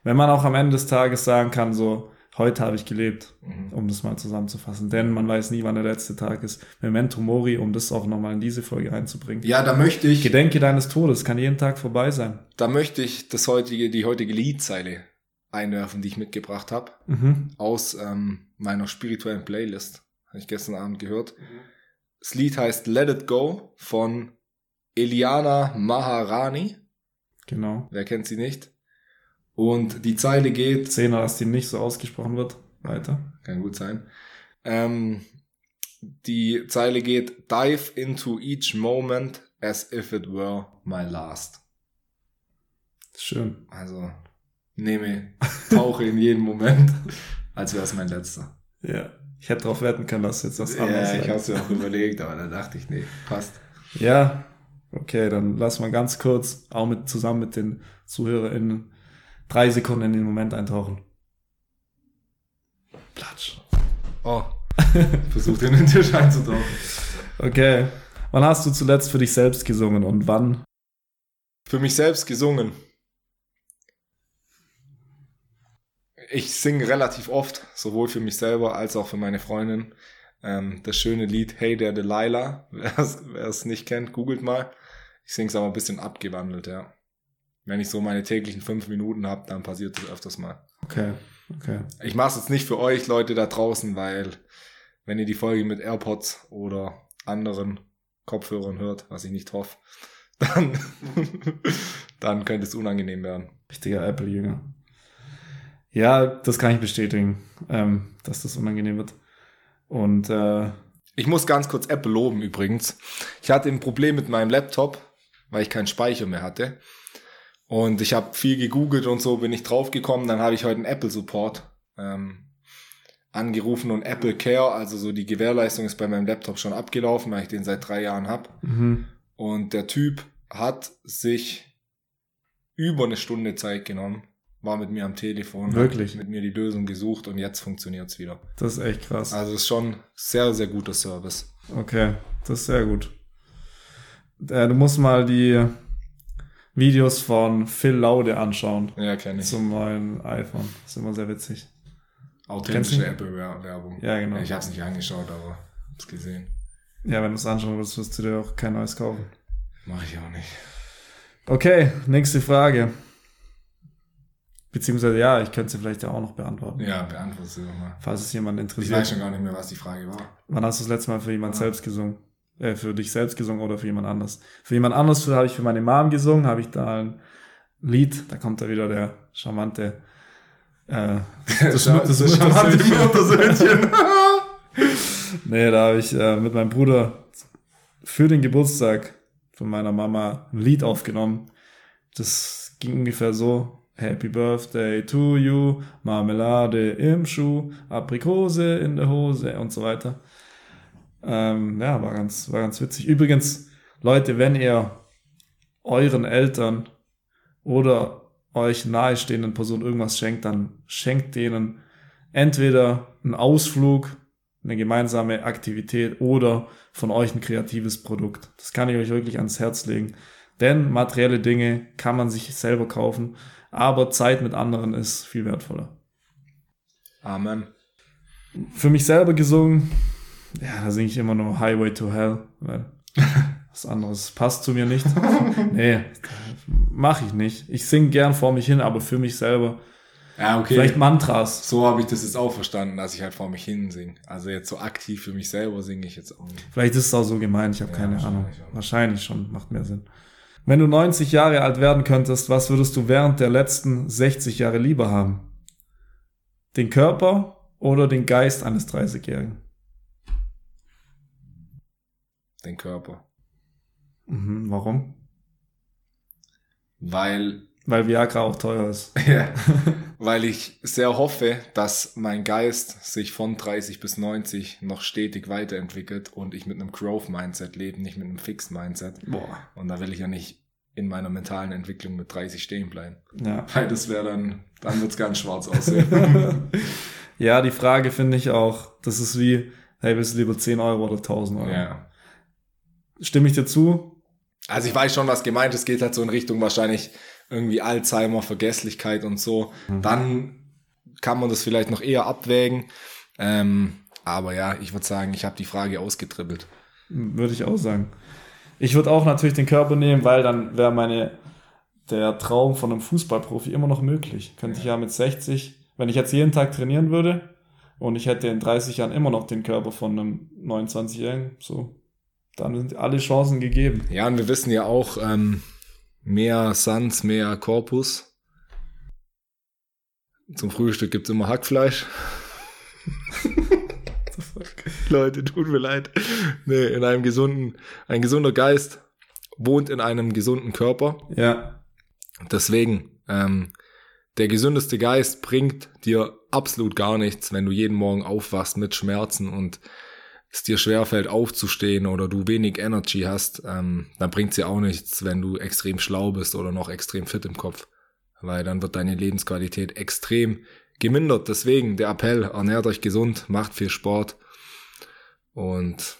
Wenn man auch am Ende des Tages sagen kann, so, heute habe ich gelebt, Mhm. um das mal zusammenzufassen. Denn man weiß nie, wann der letzte Tag ist. Memento Mori, um das auch nochmal in diese Folge einzubringen. Ja, da möchte ich, Gedenke deines Todes, kann jeden Tag vorbei sein. da möchte ich das heutige, die heutige Liedzeile einwerfen, die ich mitgebracht habe, Mhm. aus ähm, meiner spirituellen Playlist. Habe ich gestern Abend gehört. Mhm. Das Lied heißt Let It Go von Eliana Maharani. Genau. Wer kennt sie nicht? Und die Zeile geht, Zehner, dass die nicht so ausgesprochen wird. Weiter. kann gut sein, ähm, die Zeile geht, dive into each moment as if it were my last. Schön. Also nehme, tauche in jeden Moment, als wäre es mein letzter. Ja. Ich hätte darauf wetten können, dass jetzt was anderes Ja, ich habe es mir auch überlegt, aber da dachte ich, nee, passt. Ja, okay, dann lass mal ganz kurz, auch mit zusammen mit den ZuhörerInnen, drei Sekunden in den Moment eintauchen. Platsch. Oh, versucht in den Tisch einzutauchen. Okay. Wann hast du zuletzt für dich selbst gesungen und wann? Für mich selbst gesungen. Ich singe relativ oft, sowohl für mich selber als auch für meine Freundin. Ähm, das schöne Lied Hey der Delilah. Wer es nicht kennt, googelt mal. Ich singe es aber ein bisschen abgewandelt, ja. Wenn ich so meine täglichen fünf Minuten habe, dann passiert das öfters mal. Okay, okay. Ich mache es jetzt nicht für euch Leute da draußen, weil wenn ihr die Folge mit AirPods oder anderen Kopfhörern hört, was ich nicht hoffe, dann, dann könnte es unangenehm werden. Richtiger Apple-Jünger. Ja, das kann ich bestätigen, ähm, dass das unangenehm wird. Und äh, Ich muss ganz kurz Apple loben übrigens. Ich hatte ein Problem mit meinem Laptop weil ich keinen Speicher mehr hatte. Und ich habe viel gegoogelt und so bin ich draufgekommen. Dann habe ich heute einen Apple Support ähm, angerufen und Apple Care, also so die Gewährleistung ist bei meinem Laptop schon abgelaufen, weil ich den seit drei Jahren habe. Mhm. Und der Typ hat sich über eine Stunde Zeit genommen, war mit mir am Telefon, Wirklich? mit mir die Lösung gesucht und jetzt funktioniert's wieder. Das ist echt krass. Also ist schon sehr, sehr guter Service. Okay, das ist sehr gut. Äh, du musst mal die Videos von Phil Laude anschauen Ja, kenne ich. zum neuen iPhone. Das ist immer sehr witzig. Authentische? Apple-Werbung. Ja, genau. Ich habe es nicht angeschaut, aber hab's gesehen. Ja, wenn du es anschauen willst, wirst du dir auch kein neues kaufen. Mache ich auch nicht. Okay, nächste Frage. Beziehungsweise ja, ich könnte sie vielleicht ja auch noch beantworten. Ja, beantworte sie doch mal. Falls es jemand Ich interessiert. weiß schon gar nicht mehr, was die Frage war. Wann hast du das letzte Mal für jemand Ah. selbst gesungen? Äh, für dich selbst gesungen oder für jemand anders? Für jemand anders habe ich für meine Mom gesungen, habe ich da ein Lied, da kommt da wieder der charmante äh, das, Schau- das, das charmante Muttersöhnchen. nee, da habe ich äh, mit meinem Bruder für den Geburtstag von meiner Mama ein Lied aufgenommen. Das ging ungefähr so. Happy Birthday to you, Marmelade im Schuh, Aprikose in der Hose und so weiter. Ähm, ja, war ganz, war ganz witzig. Übrigens, Leute, wenn ihr euren Eltern oder euch nahestehenden Personen irgendwas schenkt, dann schenkt denen entweder einen Ausflug, eine gemeinsame Aktivität oder von euch ein kreatives Produkt. Das kann ich euch wirklich ans Herz legen. Denn materielle Dinge kann man sich selber kaufen, aber Zeit mit anderen ist viel wertvoller. Amen. Für mich selber gesungen, ja, da singe ich immer nur Highway to Hell, weil was anderes passt zu mir nicht. nee, mache ich nicht. Ich singe gern vor mich hin, aber für mich selber Ja, okay. vielleicht Mantras. so habe ich das jetzt auch verstanden, dass ich halt vor mich hin singe. Also jetzt so aktiv für mich selber singe ich jetzt auch nicht. Vielleicht ist es auch so gemeint, ich habe Ja, keine wahrscheinlich Ahnung. schon. Wahrscheinlich schon, macht mehr Sinn. Wenn du 90 Jahre alt werden könntest, was würdest du während der letzten 60 Jahre lieber haben? Den Körper oder den Geist eines 30-Jährigen? Den Körper. Mhm, warum? Weil, Weil Viagra auch teuer ist. ja, weil ich sehr hoffe, dass mein Geist sich von 30 bis 90 noch stetig weiterentwickelt und ich mit einem Growth-Mindset lebe, nicht mit einem Fixed-Mindset. Boah. Und da will ich ja nicht in meiner mentalen Entwicklung mit 30 stehen bleiben. Ja. Weil das wäre dann, dann wird's ganz schwarz aussehen. ja, die Frage finde ich auch, das ist wie, hey, willst du lieber 10 Euro oder 1000 Euro? ja. Stimme ich dir zu? Also ich weiß schon, was gemeint ist. Geht halt so in Richtung wahrscheinlich irgendwie Alzheimer, Vergesslichkeit und so. Mhm. Dann kann man das vielleicht noch eher abwägen. Ähm, aber ja, ich würde sagen, ich habe die Frage ausgetribbelt. Würde ich auch sagen. Ich würde auch natürlich den Körper nehmen, weil dann wäre meine, der Traum von einem Fußballprofi immer noch möglich. Könnte ich ja mit 60, wenn ich jetzt jeden Tag trainieren würde und ich hätte in 30 Jahren immer noch den Körper von einem 29-Jährigen, so, dann sind alle Chancen gegeben. Ja, und wir wissen ja auch, ähm, mehr Sans, mehr Korpus. Zum Frühstück gibt's immer Hackfleisch. Leute, tut mir leid. Nee, in einem gesunden, ein gesunder Geist wohnt in einem gesunden Körper. Ja, Deswegen, ähm, der gesündeste Geist bringt dir absolut gar nichts, wenn du jeden Morgen aufwachst mit Schmerzen und es dir schwerfällt aufzustehen oder du wenig Energy hast, ähm, dann bringt's dir auch nichts, wenn du extrem schlau bist oder noch extrem fit im Kopf. Weil dann wird deine Lebensqualität extrem gemindert. Deswegen der Appell, ernährt euch gesund, macht viel Sport und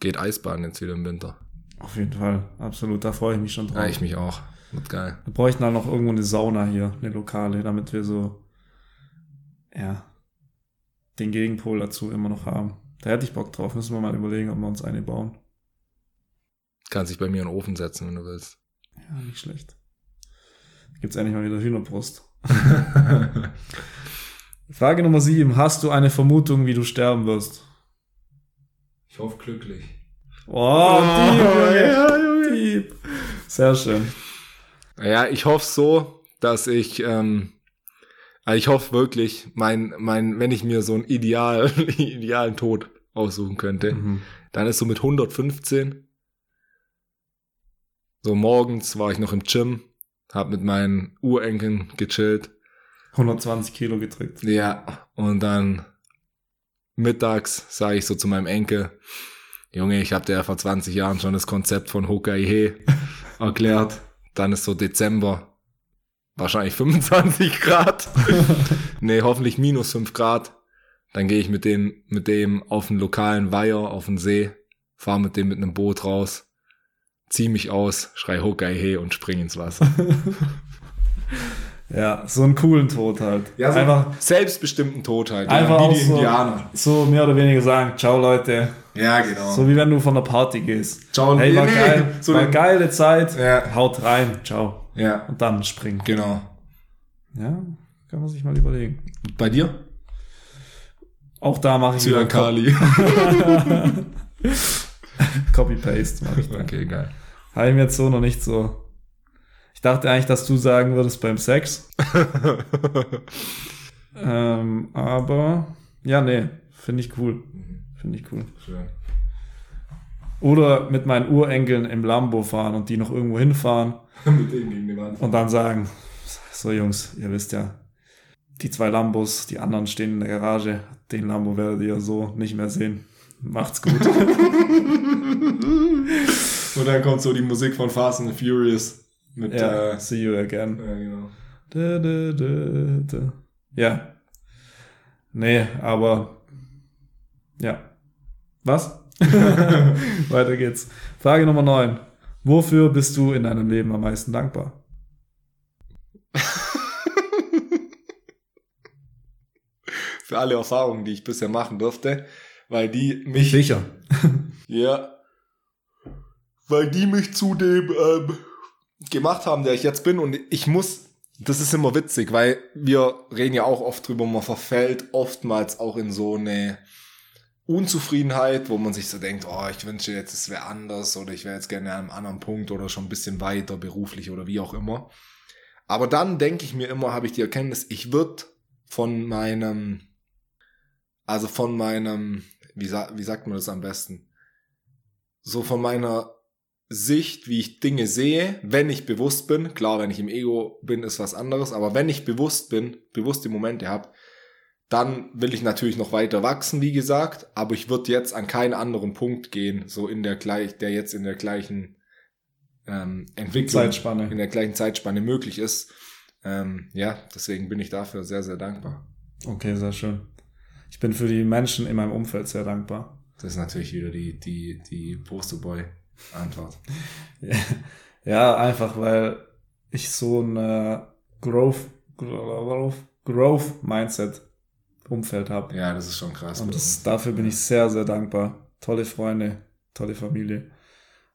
geht Eisbahn jetzt wieder im Winter. auf jeden Fall, absolut, da freue ich mich schon drauf. Ja, ich mich auch. Wird geil. Wir bräuchten halt noch irgendwo eine Sauna hier, eine lokale, damit wir so, ja, den Gegenpol dazu immer noch haben. Da hätte ich Bock drauf. Müssen wir mal überlegen, ob wir uns eine bauen. Kannst dich bei mir in den Ofen setzen, wenn du willst. Ja, nicht schlecht. Gibt's endlich mal wieder Hühnerbrust. Frage Nummer sieben. Hast du eine Vermutung, wie du sterben wirst? Ich hoffe glücklich. Oh, Dieb, Junge. ja, Junge. Dieb. Sehr schön. Ja, ich hoffe so, dass ich, ähm, also ich hoffe wirklich, mein, mein, wenn ich mir so einen ideal, idealen Tod aussuchen könnte, Mhm. dann ist so mit 115 So morgens war ich noch im Gym, hab mit meinen Urenkeln gechillt. 120 Kilo gedrückt. Ja, und dann mittags sage ich so zu meinem Enkel, Junge, ich habe dir ja vor 20 Jahren schon das Konzept von Hokkaido erklärt. Dann ist so Dezember, wahrscheinlich 25 Grad. nee, hoffentlich minus 5 Grad. Dann gehe ich mit dem, mit dem auf den lokalen Weiher, auf den See, fahre mit dem mit einem Boot raus, zieh mich aus, schrei Hokkaido und spring ins Wasser. Ja, so einen coolen Tod halt. Ja, so einfach, selbstbestemmten Tod halt. einfach wie die so, Indianer. so mehr oder weniger sagen, ciao Leute. Ja, genau. So wie wenn du von der Party gehst. Ciao, hey, war nee, geil, so war geile Zeit, Ja. haut rein, ciao. Ja, Und dann springen. genau. Ja, kann man sich mal überlegen. Bei dir? Auch da mache ich wieder Kali. Copy-Paste. mach ich da. okay, geil. Habe ich mir jetzt so noch nicht so. Ich dachte eigentlich, dass du sagen würdest beim Sex. Ähm, aber ja, nee, finde ich cool. Finde ich cool. Schön. Oder mit meinen Urenkeln im Lambo fahren und die noch irgendwo hinfahren Mit dem gegen die Wand. und dann sagen, so Jungs, ihr wisst ja, die zwei Lambos, die anderen stehen in der Garage, den Lambo werdet ihr so nicht mehr sehen. Macht's gut. Und dann kommt so die Musik von Fast and the Furious. Mit, ja, äh, see you again. ja, genau. Da, da, da, da. Ja. Nee, aber ja. Was? Weiter geht's. Frage Nummer 9. Wofür bist du in deinem Leben am meisten dankbar? Für alle Erfahrungen, die ich bisher machen durfte, weil die mich, Sicher. ja, weil die mich zu dem ähm, gemacht haben, der ich jetzt bin und ich muss, das ist immer witzig, weil wir reden ja auch oft drüber, man verfällt oftmals auch in so eine Unzufriedenheit, wo man sich so denkt, oh, ich wünsche jetzt, es wäre anders oder ich wäre jetzt gerne an einem anderen Punkt oder schon ein bisschen weiter beruflich oder wie auch immer. Aber dann denke ich mir immer, habe ich die Erkenntnis, ich würde von meinem, also von meinem, wie, sa wie sagt man das am besten? So von meiner Sicht, wie ich Dinge sehe, wenn ich bewusst bin, klar, wenn ich im Ego bin, ist was anderes, aber wenn ich bewusst bin, bewusste Momente habe, dann will ich natürlich noch weiter wachsen, wie gesagt, aber ich würde jetzt an keinen anderen Punkt gehen, so in der gleich, der jetzt in der gleichen ähm, Entwicklung, Zeitspanne. in der gleichen Zeitspanne möglich ist. Ähm, ja, deswegen bin ich dafür sehr, sehr dankbar. Okay, sehr schön. Ich bin für die Menschen in meinem Umfeld sehr dankbar. Das ist natürlich wieder die, die, die Posterboy-Antwort. Ja, einfach weil ich so ein Growth, Growth, Growth Mindset Umfeld habe. Ja, das ist schon krass. Und das, dafür bin ich sehr, sehr dankbar. Tolle Freunde, tolle Familie.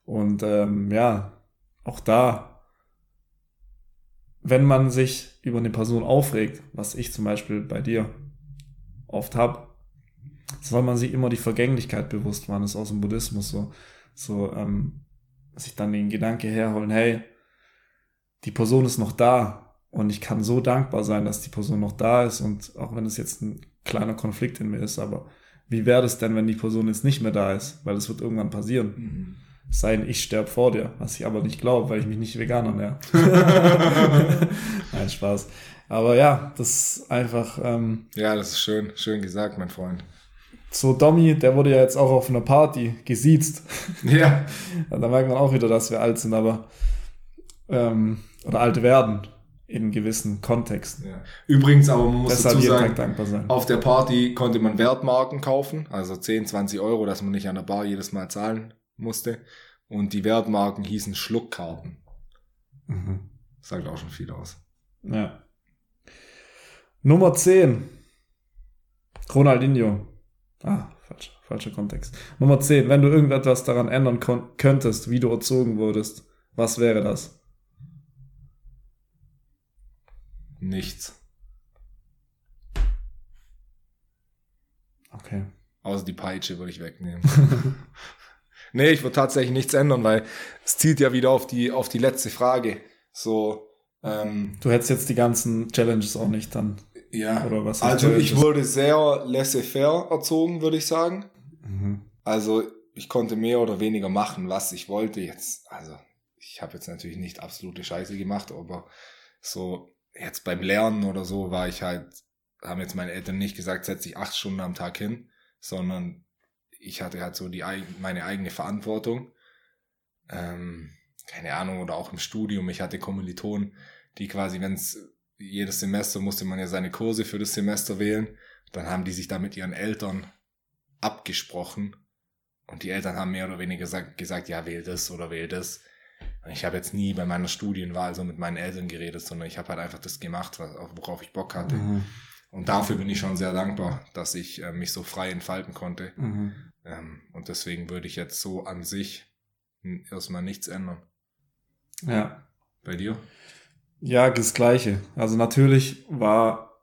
Und ähm, ja, auch da, wenn man sich über eine Person aufregt, was ich zum Beispiel bei dir oft habe, soll man sich immer die Vergänglichkeit bewusst machen. Das ist aus dem Buddhismus so. So, ähm, sich dann den Gedanke herholen, hey, die Person ist noch da und ich kann so dankbar sein, dass die Person noch da ist und auch wenn es jetzt ein kleiner Konflikt in mir ist, aber wie wäre es denn, wenn die Person jetzt nicht mehr da ist? Weil es wird irgendwann passieren. Mhm. Es sei denn, ich sterbe vor dir, was ich aber nicht glaube, weil ich mich nicht vegan ernähre. Nein, Spaß. Aber ja, das ist einfach ähm, Ja, das ist schön, schön gesagt, mein Freund. so Domi, der wurde ja jetzt auch auf einer Party gesiezt. Ja. Ja, da merkt man auch wieder, dass wir alt sind, aber ähm, oder alt werden in gewissen Kontexten. ja. Übrigens, aber man muss Deshalb dazu sagen, Tag dankbar sein. auf der Party konnte man Wertmarken kaufen, also 10, 20 Euro, dass man nicht an der Bar jedes Mal zahlen musste. Und die Wertmarken hießen Schluckkarten. Mhm. Sagt auch schon viel aus. Ja. Nummer 10. Ronaldinho. Ah, falsch, falscher Kontext. Nummer 10. Wenn du irgendetwas daran ändern könntest, wie du erzogen wurdest, was wäre das? Nichts. Okay. Außer die Peitsche würde ich wegnehmen. nee, ich würde tatsächlich nichts ändern, weil es zielt ja wieder auf die, auf die letzte Frage. So, ähm, Du hättest jetzt die ganzen Challenges auch nicht dann. ja. Oder was Also ich wurde sehr laissez-faire erzogen, würde ich sagen. Mhm. Also ich konnte mehr oder weniger machen, was ich wollte jetzt. Also ich habe jetzt natürlich nicht absolute Scheiße gemacht, aber so jetzt beim Lernen oder so war ich halt, haben jetzt meine Eltern nicht gesagt, setz dich acht Stunden am Tag hin, sondern ich hatte halt so die meine eigene Verantwortung. Ähm, keine Ahnung, oder auch im Studium. Ich hatte Kommilitonen, die quasi, wenn es jedes Semester musste man ja seine Kurse für das Semester wählen, dann haben die sich da mit ihren Eltern abgesprochen und die Eltern haben mehr oder weniger gesagt, gesagt ja, wähl das oder wähl das. Ich habe jetzt nie bei meiner Studienwahl so mit meinen Eltern geredet, sondern ich habe halt einfach das gemacht, worauf ich Bock hatte. Mhm. Und dafür bin ich schon sehr dankbar, dass ich äh, mich so frei entfalten konnte. Mhm. Ähm, und deswegen würde ich jetzt so an sich erstmal nichts ändern. Ja. Bei dir? Ja, das Gleiche. Also natürlich war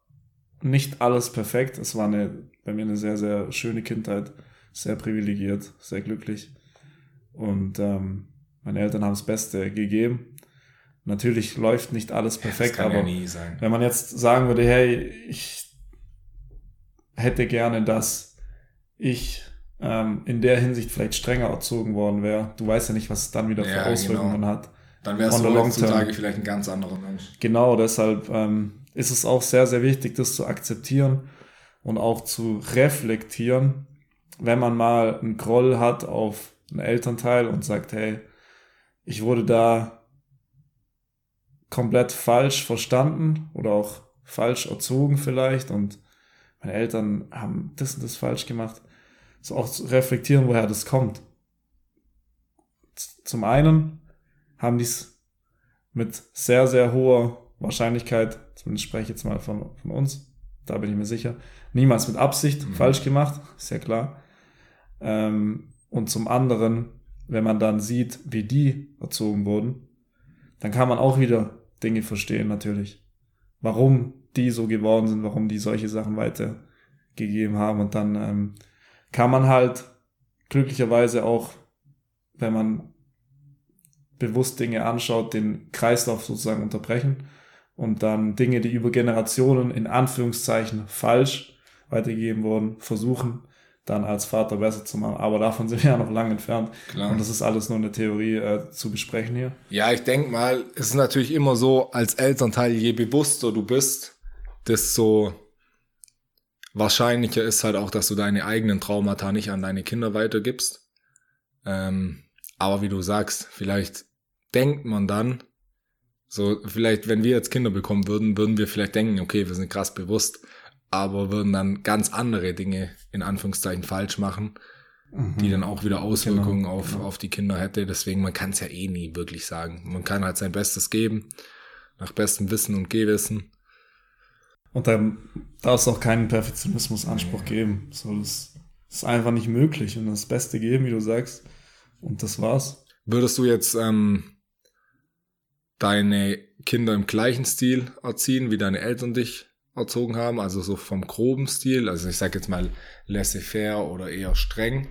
nicht alles perfekt. Es war eine, bei mir eine sehr, sehr schöne Kindheit. Sehr privilegiert, sehr glücklich. Und ähm, meine Eltern haben das Beste gegeben. Natürlich läuft nicht alles perfekt, aber ja wenn man jetzt sagen würde, hey, ich hätte gerne, dass ich ähm, in der Hinsicht vielleicht strenger erzogen worden wäre. Du weißt ja nicht, was es dann wieder für ja, Auswirkungen genau. hat. Dann wärst du heutzutage vielleicht ein ganz anderer Mensch. Genau, deshalb ähm, ist es auch sehr, sehr wichtig, das zu akzeptieren und auch zu reflektieren, wenn man mal einen Groll hat auf einen Elternteil und sagt, hey, ich wurde da komplett falsch verstanden oder auch falsch erzogen vielleicht und meine Eltern haben das und das falsch gemacht. So auch zu reflektieren, woher das kommt. Zum einen haben die es mit sehr, sehr hoher Wahrscheinlichkeit, zumindest spreche ich jetzt mal von, von uns, da bin ich mir sicher, niemals mit Absicht mhm. falsch gemacht, ist ja klar. Ähm, und zum anderen wenn man dann sieht, wie die erzogen wurden, dann kann man auch wieder Dinge verstehen natürlich. Warum die so geworden sind, warum die solche Sachen weitergegeben haben. Und dann ähm, kann man halt glücklicherweise auch, wenn man bewusst Dinge anschaut, den Kreislauf sozusagen unterbrechen und dann Dinge, die über Generationen in Anführungszeichen falsch weitergegeben wurden, versuchen dann als Vater besser zu machen. Aber davon sind wir ja noch lange entfernt. Klar. Und das ist alles nur eine Theorie äh, zu besprechen hier. Ja, ich denke mal, es ist natürlich immer so, als Elternteil, je bewusster du bist, desto wahrscheinlicher ist halt auch, dass du deine eigenen Traumata nicht an deine Kinder weitergibst. Ähm, aber wie du sagst, vielleicht denkt man dann, so, vielleicht, wenn wir jetzt Kinder bekommen würden, würden wir vielleicht denken, okay, wir sind krass bewusst aber würden dann ganz andere Dinge in Anführungszeichen falsch machen, mhm. die dann auch wieder Auswirkungen genau, auf, genau. auf die Kinder hätte. Deswegen, man kann es ja eh nie wirklich sagen. Man kann halt sein Bestes geben, nach bestem Wissen und Gewissen. Und dann darf es auch keinen Perfektionismusanspruch ja. geben. So, das ist einfach nicht möglich. Und das Beste geben, wie du sagst. Und das war's. Würdest du jetzt ähm, deine Kinder im gleichen Stil erziehen, wie deine Eltern dich erzogen haben, also so vom groben Stil, also ich sag jetzt mal laissez-faire oder eher streng,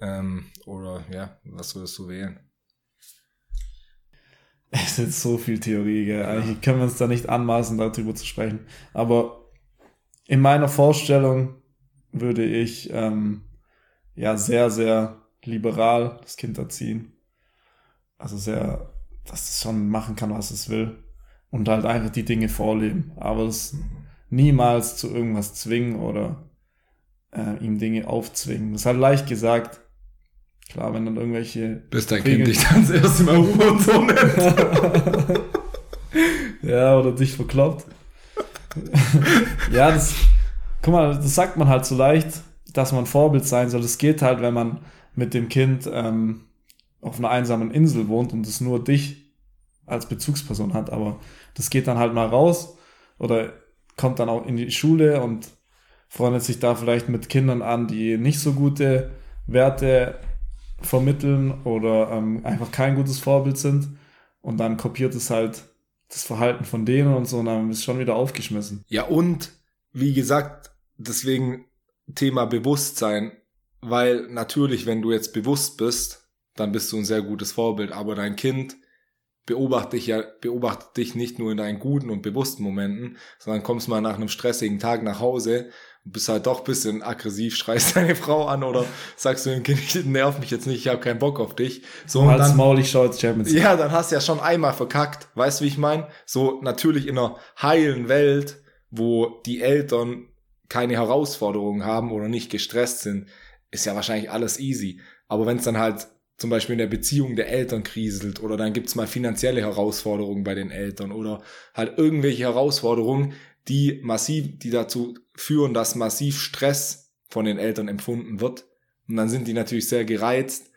ähm, oder ja, was würdest du wählen? Es ist so viel Theorie, gell? Eigentlich können wir uns da nicht anmaßen, darüber zu sprechen. Aber in meiner Vorstellung würde ich ähm, ja sehr, sehr liberal das Kind erziehen. Also sehr, dass es schon machen kann, was es will. Und halt einfach die Dinge vorleben. Aber das niemals zu irgendwas zwingen oder äh, ihm Dinge aufzwingen. Das ist halt leicht gesagt. Klar, wenn dann irgendwelche. Bis dein Kind dich dann das erste Mal so nennt. ja, oder dich verkloppt. ja, das. Guck mal, das sagt man halt so leicht, dass man Vorbild sein soll. Das geht halt, wenn man mit dem Kind ähm, auf einer einsamen Insel wohnt und es nur dich als Bezugsperson hat. Aber das geht dann halt mal raus oder kommt dann auch in die Schule und freundet sich da vielleicht mit Kindern an, die nicht so gute Werte vermitteln oder ähm, einfach kein gutes Vorbild sind. Und dann kopiert es halt das Verhalten von denen und so und dann ist schon wieder aufgeschmissen. Ja, und wie gesagt, deswegen Thema Bewusstsein, weil natürlich, wenn du jetzt bewusst bist, dann bist du ein sehr gutes Vorbild, aber dein Kind beobachte dich ja, beobachte dich nicht nur in deinen guten und bewussten Momenten, sondern kommst mal nach einem stressigen Tag nach Hause und bist halt doch ein bisschen aggressiv, schreist deine Frau an oder sagst du dem Kind, nerv mich jetzt nicht, ich habe keinen Bock auf dich. So, und dann, Maul, ich schaue jetzt Champions League. ja, dann hast du ja schon einmal verkackt. Weißt du, wie ich meine? So natürlich in einer heilen Welt, wo die Eltern keine Herausforderungen haben oder nicht gestresst sind, ist ja wahrscheinlich alles easy. Aber wenn es dann halt zum Beispiel in der Beziehung der Eltern kriselt oder dann gibt's mal finanzielle Herausforderungen bei den Eltern oder halt irgendwelche Herausforderungen, die massiv, die dazu führen, dass massiv Stress von den Eltern empfunden wird. Und dann sind die natürlich sehr gereizt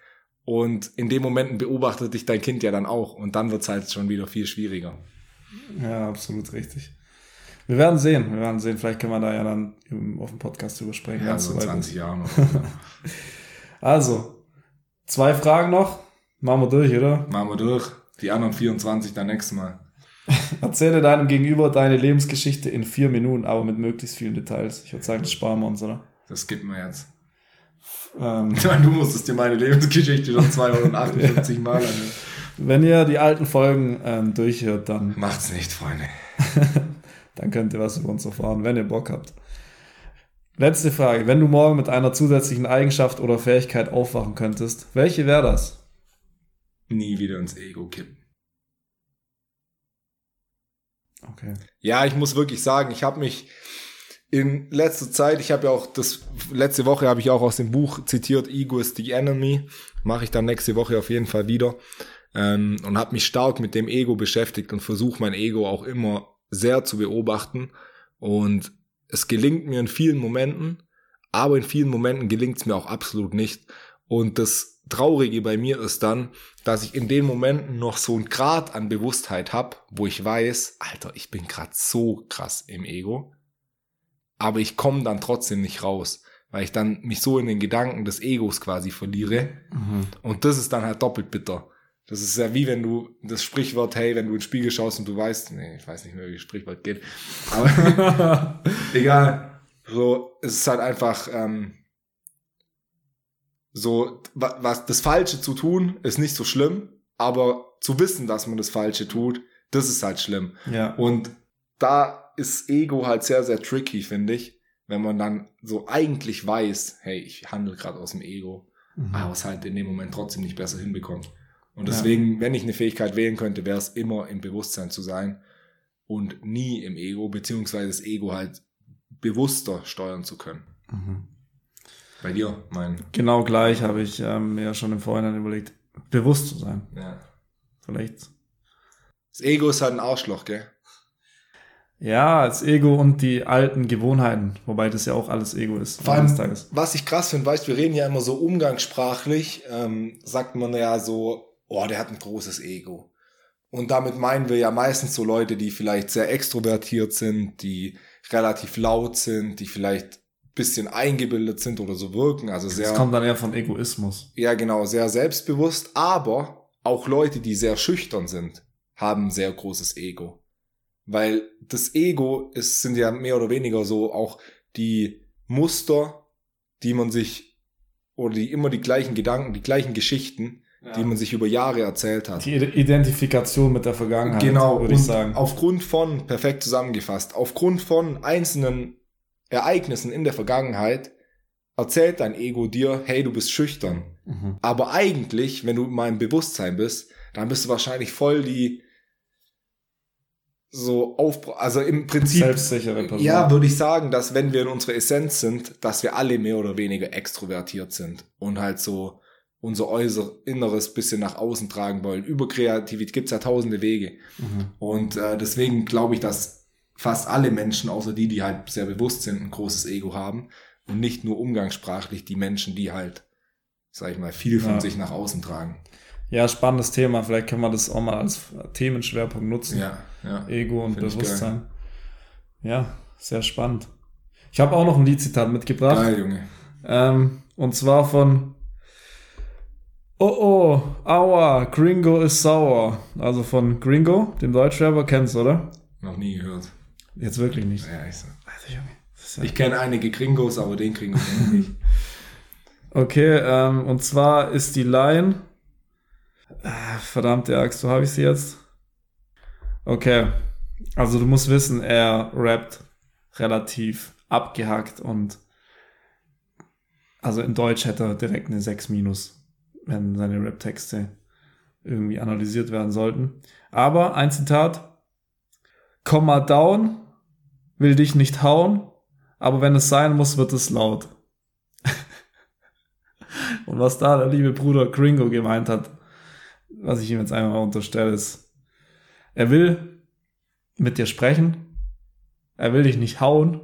und in den Momenten beobachtet dich dein Kind ja dann auch und dann wird's halt schon wieder viel schwieriger. Ja, absolut richtig. Wir werden sehen, wir werden sehen. Vielleicht können wir da ja dann auf dem Podcast drüber sprechen. Ja, so in soweit 20 ist. Jahren. Also, zwei Fragen noch. Machen wir durch, oder? Machen wir durch. Die anderen 24 dann nächstes Mal. Erzähle deinem Gegenüber deine Lebensgeschichte in vier Minuten, aber mit möglichst vielen Details. Ich würde sagen, das sparen wir uns, oder? Das gibt mir jetzt. Ähm, Du musstest dir meine Lebensgeschichte schon 258 Mal anhören. wenn ihr die alten Folgen ähm, durchhört, dann, Macht's nicht, Freunde. dann könnt ihr was über uns erfahren, wenn ihr Bock habt. Letzte Frage. Wenn du morgen mit einer zusätzlichen Eigenschaft oder Fähigkeit aufwachen könntest, welche wäre das? Nie wieder ins Ego kippen. Okay. Ja, ich muss wirklich sagen, ich habe mich in letzter Zeit, ich habe ja auch das letzte Woche habe ich auch aus dem Buch zitiert, Ego is the enemy, mache ich dann nächste Woche auf jeden Fall wieder ähm, und habe mich stark mit dem Ego beschäftigt und versuche mein Ego auch immer sehr zu beobachten und es gelingt mir in vielen Momenten, aber in vielen Momenten gelingt es mir auch absolut nicht und das Traurige bei mir ist dann, dass ich in den Momenten noch so ein Grad an Bewusstheit habe, wo ich weiß, Alter, ich bin gerade so krass im Ego, aber ich komme dann trotzdem nicht raus, weil ich dann mich so in den Gedanken des Egos quasi verliere Mhm. und das ist dann halt doppelt bitter. Das ist ja wie wenn du das Sprichwort, hey, wenn du in den Spiegel schaust und du weißt, nee, ich weiß nicht mehr, wie das Sprichwort geht, aber egal. So, es ist halt einfach ähm, so, wa- was das Falsche zu tun, ist nicht so schlimm, aber zu wissen, dass man das Falsche tut, das ist halt schlimm. Ja. Und da ist Ego halt sehr, sehr tricky, finde ich, wenn man dann so eigentlich weiß, hey, ich handle gerade aus dem Ego, Mhm. aber es halt in dem Moment trotzdem nicht besser hinbekommt. Und Ja. deswegen, wenn ich eine Fähigkeit wählen könnte, wäre es immer im Bewusstsein zu sein und nie im Ego, beziehungsweise das Ego halt bewusster steuern zu können. Mhm. Bei dir, mein, Genau gleich habe ich ähm, mir ja schon im Vorhinein überlegt, bewusst zu sein. ja. Vielleicht. Das Ego ist halt ein Arschloch, gell? Ja, das Ego und die alten Gewohnheiten, wobei das ja auch alles Ego ist. Vor allem, Tages. was ich krass finde, weißt, wir reden ja immer so umgangssprachlich, ähm, sagt man ja so, oh, der hat ein großes Ego. Und damit meinen wir ja meistens so Leute, die vielleicht sehr extrovertiert sind, die relativ laut sind, die vielleicht ein bisschen eingebildet sind oder so wirken, also sehr, Das kommt dann eher von Egoismus. ja genau, sehr selbstbewusst, aber auch Leute, die sehr schüchtern sind, haben ein sehr großes Ego. Weil das Ego ist, sind ja mehr oder weniger so auch die Muster, die man sich, oder die immer die gleichen Gedanken, die gleichen Geschichten, die man sich über Jahre erzählt hat. Die Identifikation mit der Vergangenheit, Genau, würde ich sagen. aufgrund von, perfekt zusammengefasst, aufgrund von einzelnen Ereignissen in der Vergangenheit erzählt dein Ego dir, hey, du bist schüchtern. Mhm. Aber eigentlich, wenn du in meinem Bewusstsein bist, dann bist du wahrscheinlich voll die so auf, also im Prinzip, Selbstsichere Person. ja, würde ich sagen, dass wenn wir in unserer Essenz sind, dass wir alle mehr oder weniger extrovertiert sind und halt so unser äußer Inneres bisschen nach außen tragen wollen. Über Kreativität gibt's ja tausende Wege. Mhm. Und äh, deswegen glaube ich, dass fast alle Menschen, außer die, die halt sehr bewusst sind, ein großes Ego haben. Und nicht nur umgangssprachlich die Menschen, die halt, sag ich mal, viel von Ja. sich nach außen tragen. Ja, spannendes Thema. Vielleicht können wir das auch mal als Themenschwerpunkt nutzen. Ja, ja. Ego und Find Bewusstsein. Ja, sehr spannend. Ich habe auch noch ein Liedzitat mitgebracht. Geil, Junge. Ähm, und zwar von Oh oh, aua, Gringo is sour. Also von Gringo, dem Deutschrapper, kennst du, oder? Noch nie gehört. Jetzt wirklich nicht. Ja, ich, so. Junge. ist ja- ich kenne einige Gringos, aber den Gringo kenne ich nicht. Okay, ähm, und zwar ist die Line Ah, Verdammte Axt, so habe ich sie jetzt. Okay. Also du musst wissen, er rappt relativ abgehackt und also in Deutsch hätte er direkt eine 6 minus, wenn seine Rap-Texte irgendwie analysiert werden sollten. Aber ein Zitat. Komm mal down, will dich nicht hauen, aber wenn es sein muss, wird es laut. und was da der liebe Bruder Gringo gemeint hat, was ich ihm jetzt einmal unterstelle, ist, er will mit dir sprechen, er will dich nicht hauen,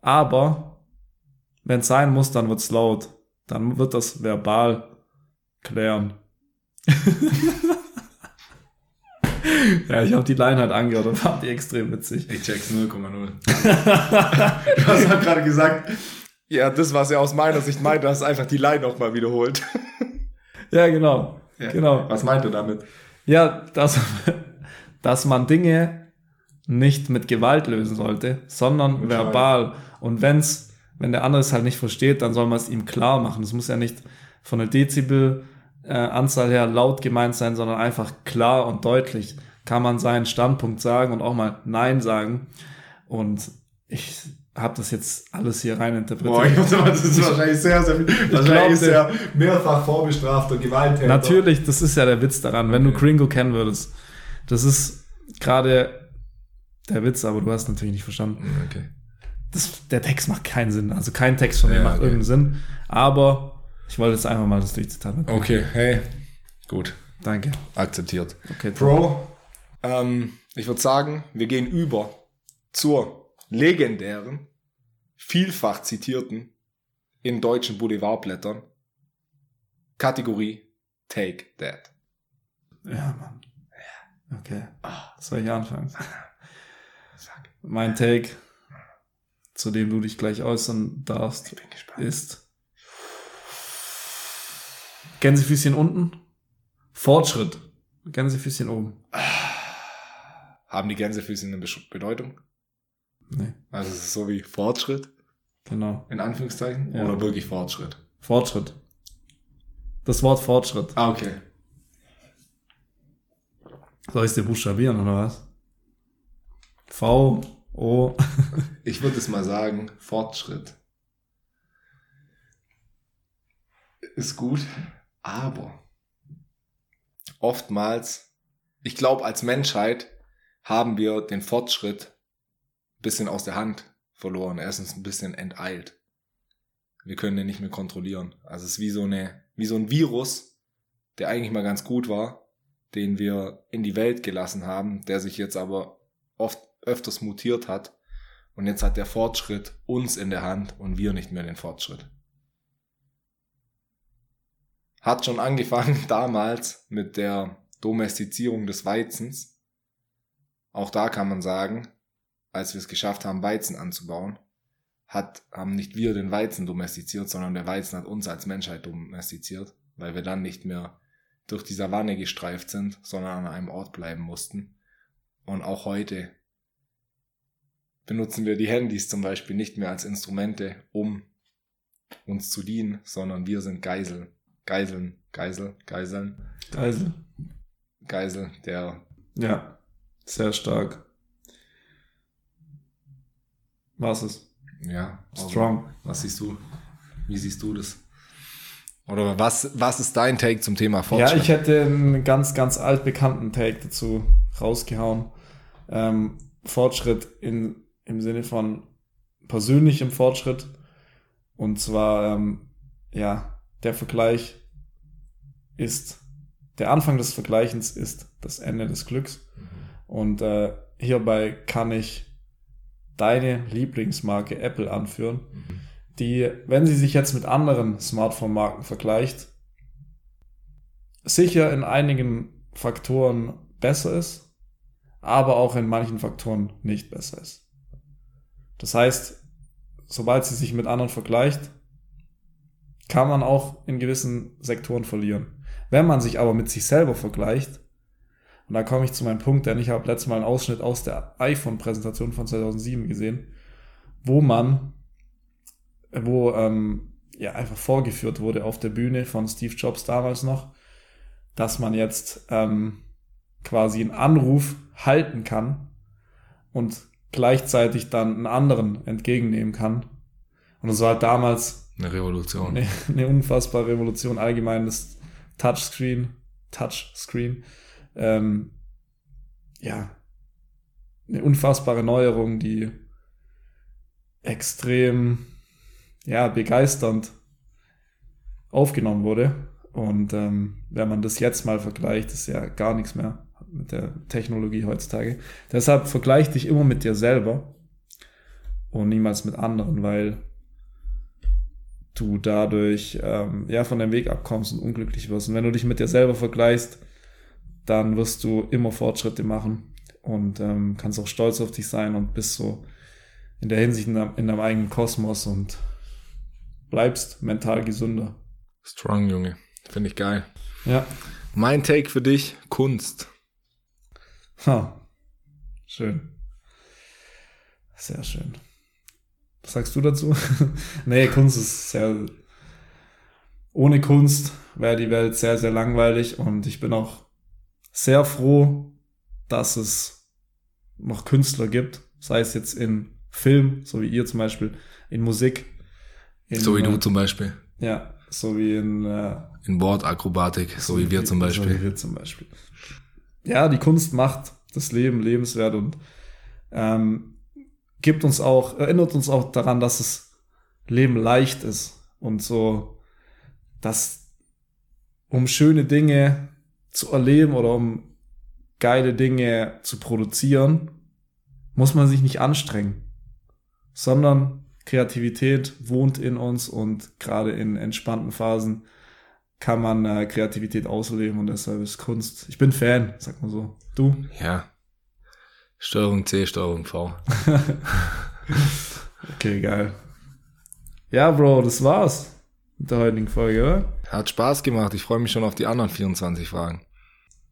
aber wenn es sein muss, dann wird's laut. Dann wird das verbal klären. ja, ich habe die Line halt angehört und fand die extrem witzig. Ich check's 0,0. du hast halt gerade gesagt, ja, das, was er aus meiner Sicht meinte, hast einfach die Line nochmal wiederholt. ja, genau. Ja. Genau. Was meint er damit? Ja, dass, dass man Dinge nicht mit Gewalt lösen sollte, sondern Mit verbal. Und wenn's, wenn der andere es halt nicht versteht, dann soll man es ihm klar machen. Es muss ja nicht von der Dezibel äh, her laut gemeint sein, sondern einfach klar und deutlich kann man seinen Standpunkt sagen und auch mal Nein sagen. Und ich habe das jetzt alles hier rein interpretiert. Boah, ich muss mal, das ist wahrscheinlich sehr, sehr viel. glaub, Wahrscheinlich ist der- er mehrfach vorbestrafter Gewalttäter. Natürlich, das ist ja der Witz daran, wenn du Okay. Gringo kennen würdest. Das ist gerade der Witz, aber du hast natürlich nicht verstanden. Okay. Das, der Text macht keinen Sinn. Also kein Text von mir Ja, macht okay. irgendeinen Sinn. Aber ich wollte jetzt einfach mal das Durchzitat mitnehmen. Okay, hey. Gut, Danke. akzeptiert. Okay, Bro, ähm, ich würde sagen, wir gehen über zur legendären, vielfach zitierten in deutschen Boulevardblättern Kategorie Take That. Ja, Mann. Okay. Soll ich anfangen? Sag, Mein Take, zu dem du dich gleich äußern darfst, ich bin gespannt. ist Gänsefüßchen unten, Fortschritt, Gänsefüßchen oben. Haben die Gänsefüße eine Bedeutung? Nee, Also es ist so wie Fortschritt, genau. in Anführungszeichen, Ja. oder wirklich Fortschritt? Fortschritt. Das Wort Fortschritt. Ah, okay. Soll ich es dir buchstabieren oder was? V, O. Ich würde es mal sagen, Fortschritt ist gut, aber oftmals, ich glaube, als Menschheit haben wir den Fortschritt ein bisschen aus der Hand verloren. Er ist uns ein bisschen enteilt. Wir können den nicht mehr kontrollieren. Also es ist wie so eine, wie so ein Virus, der eigentlich mal ganz gut war, den wir in die Welt gelassen haben, der sich jetzt aber oft öfters mutiert hat und jetzt hat der Fortschritt uns in der Hand und wir nicht mehr den Fortschritt. Hat schon angefangen damals mit der Domestizierung des Weizens. Auch da kann man sagen, als wir es geschafft haben, Weizen anzubauen, hat, haben nicht wir den Weizen domestiziert, sondern der Weizen hat uns als Menschheit domestiziert, weil wir dann nicht mehr durch die Savanne gestreift sind, sondern an einem Ort bleiben mussten. Und auch heute benutzen wir die Handys zum Beispiel nicht mehr als Instrumente, um uns zu dienen, sondern wir sind Geisel, Geiseln, Geisel, Geiseln, Geisel. Geisel der Ja, sehr stark. Was ist? Ja. also, Strong. Was siehst du? Wie siehst du das? Oder was, was ist dein Take zum Thema Fortschritt? Ja, ich hätte einen ganz, ganz altbekannten Take dazu rausgehauen. Ähm, Fortschritt in, im Sinne von persönlichem Fortschritt. Und zwar, ähm, ja, der Vergleich ist, der Anfang des Vergleichens ist das Ende des Glücks. Und äh, hierbei kann ich deine Lieblingsmarke Apple anführen, Mhm. die, wenn sie sich jetzt mit anderen Smartphone-Marken vergleicht, sicher in einigen Faktoren besser ist, aber auch in manchen Faktoren nicht besser ist. Das heißt, sobald sie sich mit anderen vergleicht, kann man auch in gewissen Sektoren verlieren. Wenn man sich aber mit sich selber vergleicht, und da komme ich zu meinem Punkt, denn ich habe letztes Mal einen Ausschnitt aus der iPhone-Präsentation von 2007 gesehen, wo man, wo ähm, ja einfach vorgeführt wurde auf der Bühne von Steve Jobs damals noch, dass man jetzt ähm, quasi einen Anruf halten kann und gleichzeitig dann einen anderen entgegennehmen kann. Und das war halt damals Eine Revolution. eine, eine unfassbare Revolution, allgemein das Touchscreen, Touchscreen. Ähm, ja, eine unfassbare Neuerung, die extrem ja, begeisternd aufgenommen wurde. Und ähm, wenn man das jetzt mal vergleicht, ist ja gar nichts mehr mit der Technologie heutzutage. Deshalb vergleich dich immer mit dir selber und niemals mit anderen, weil du dadurch ähm, ja von deinem Weg abkommst und unglücklich wirst. Und wenn du dich mit dir selber vergleichst, dann wirst du immer Fortschritte machen und ähm, kannst auch stolz auf dich sein und bist so in der Hinsicht in deinem, in deinem eigenen Kosmos und bleibst mental gesünder. Strong, Junge. Finde ich geil. Ja. Mein Take für dich, Kunst. Ha. Schön. Sehr schön. Was sagst du dazu? nee, Kunst ist sehr. Ohne Kunst wäre die Welt sehr, sehr langweilig und ich bin auch sehr froh, dass es noch Künstler gibt, sei es jetzt in Film, so wie ihr zum Beispiel, in Musik. In, So wie du äh, zum Beispiel. Ja, so wie in äh, In Bordakrobatik, so wie wir zum So wie Beispiel. wir zum Beispiel. Ja, die Kunst macht das Leben lebenswert und ähm, gibt uns auch, erinnert uns auch daran, dass das Leben leicht ist und so, dass um schöne Dinge zu erleben oder um geile Dinge zu produzieren, muss man sich nicht anstrengen, sondern Kreativität wohnt in uns und gerade in entspannten Phasen kann man äh, Kreativität ausleben und deshalb ist Kunst. Ich bin Fan, sag mal so. Du? Ja. Steuerung C, Steuerung V. Okay, geil. Ja, Bro, das war's mit der heutigen Folge, oder? Hat Spaß gemacht. Ich freue mich schon auf die anderen 24 Fragen.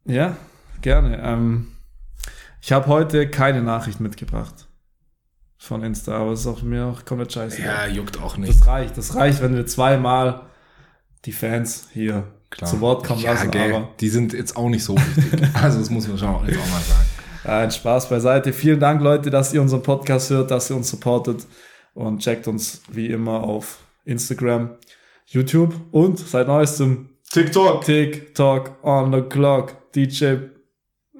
Ja, gerne. Ähm, ich habe heute keine Nachricht mitgebracht von Insta, aber es ist auch mir auch komplett scheiße. Ja, juckt auch nicht. Das reicht, das reicht, wenn wir zweimal die Fans hier Klar. zu Wort kommen ja, lassen, gell, aber die sind jetzt auch nicht so wichtig. also das muss man schon auch, jetzt auch mal sagen. Ein Spaß beiseite. Vielen Dank, Leute, dass ihr unseren Podcast hört, dass ihr uns supportet und checkt uns wie immer auf Instagram, YouTube und seit neuestem TikTok. TikTok on the clock. DJ.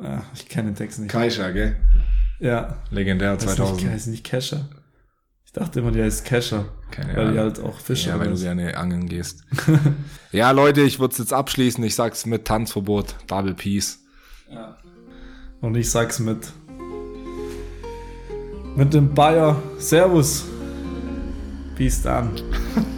Ah, ich kenne den Text nicht. Kaisha, gell? Ja. Legendär Heißt nicht, 2000. heißt nicht Kescher. Ich dachte immer, die heißt Kescher, Keine weil die halt auch Fischer Ja, weil du gerne angeln gehst. ja, Leute, ich würde es jetzt abschließen. Ich sag's mit Tanzverbot, Double Peace. Und ich sag's mit mit dem Bayer Servus. Peace dann.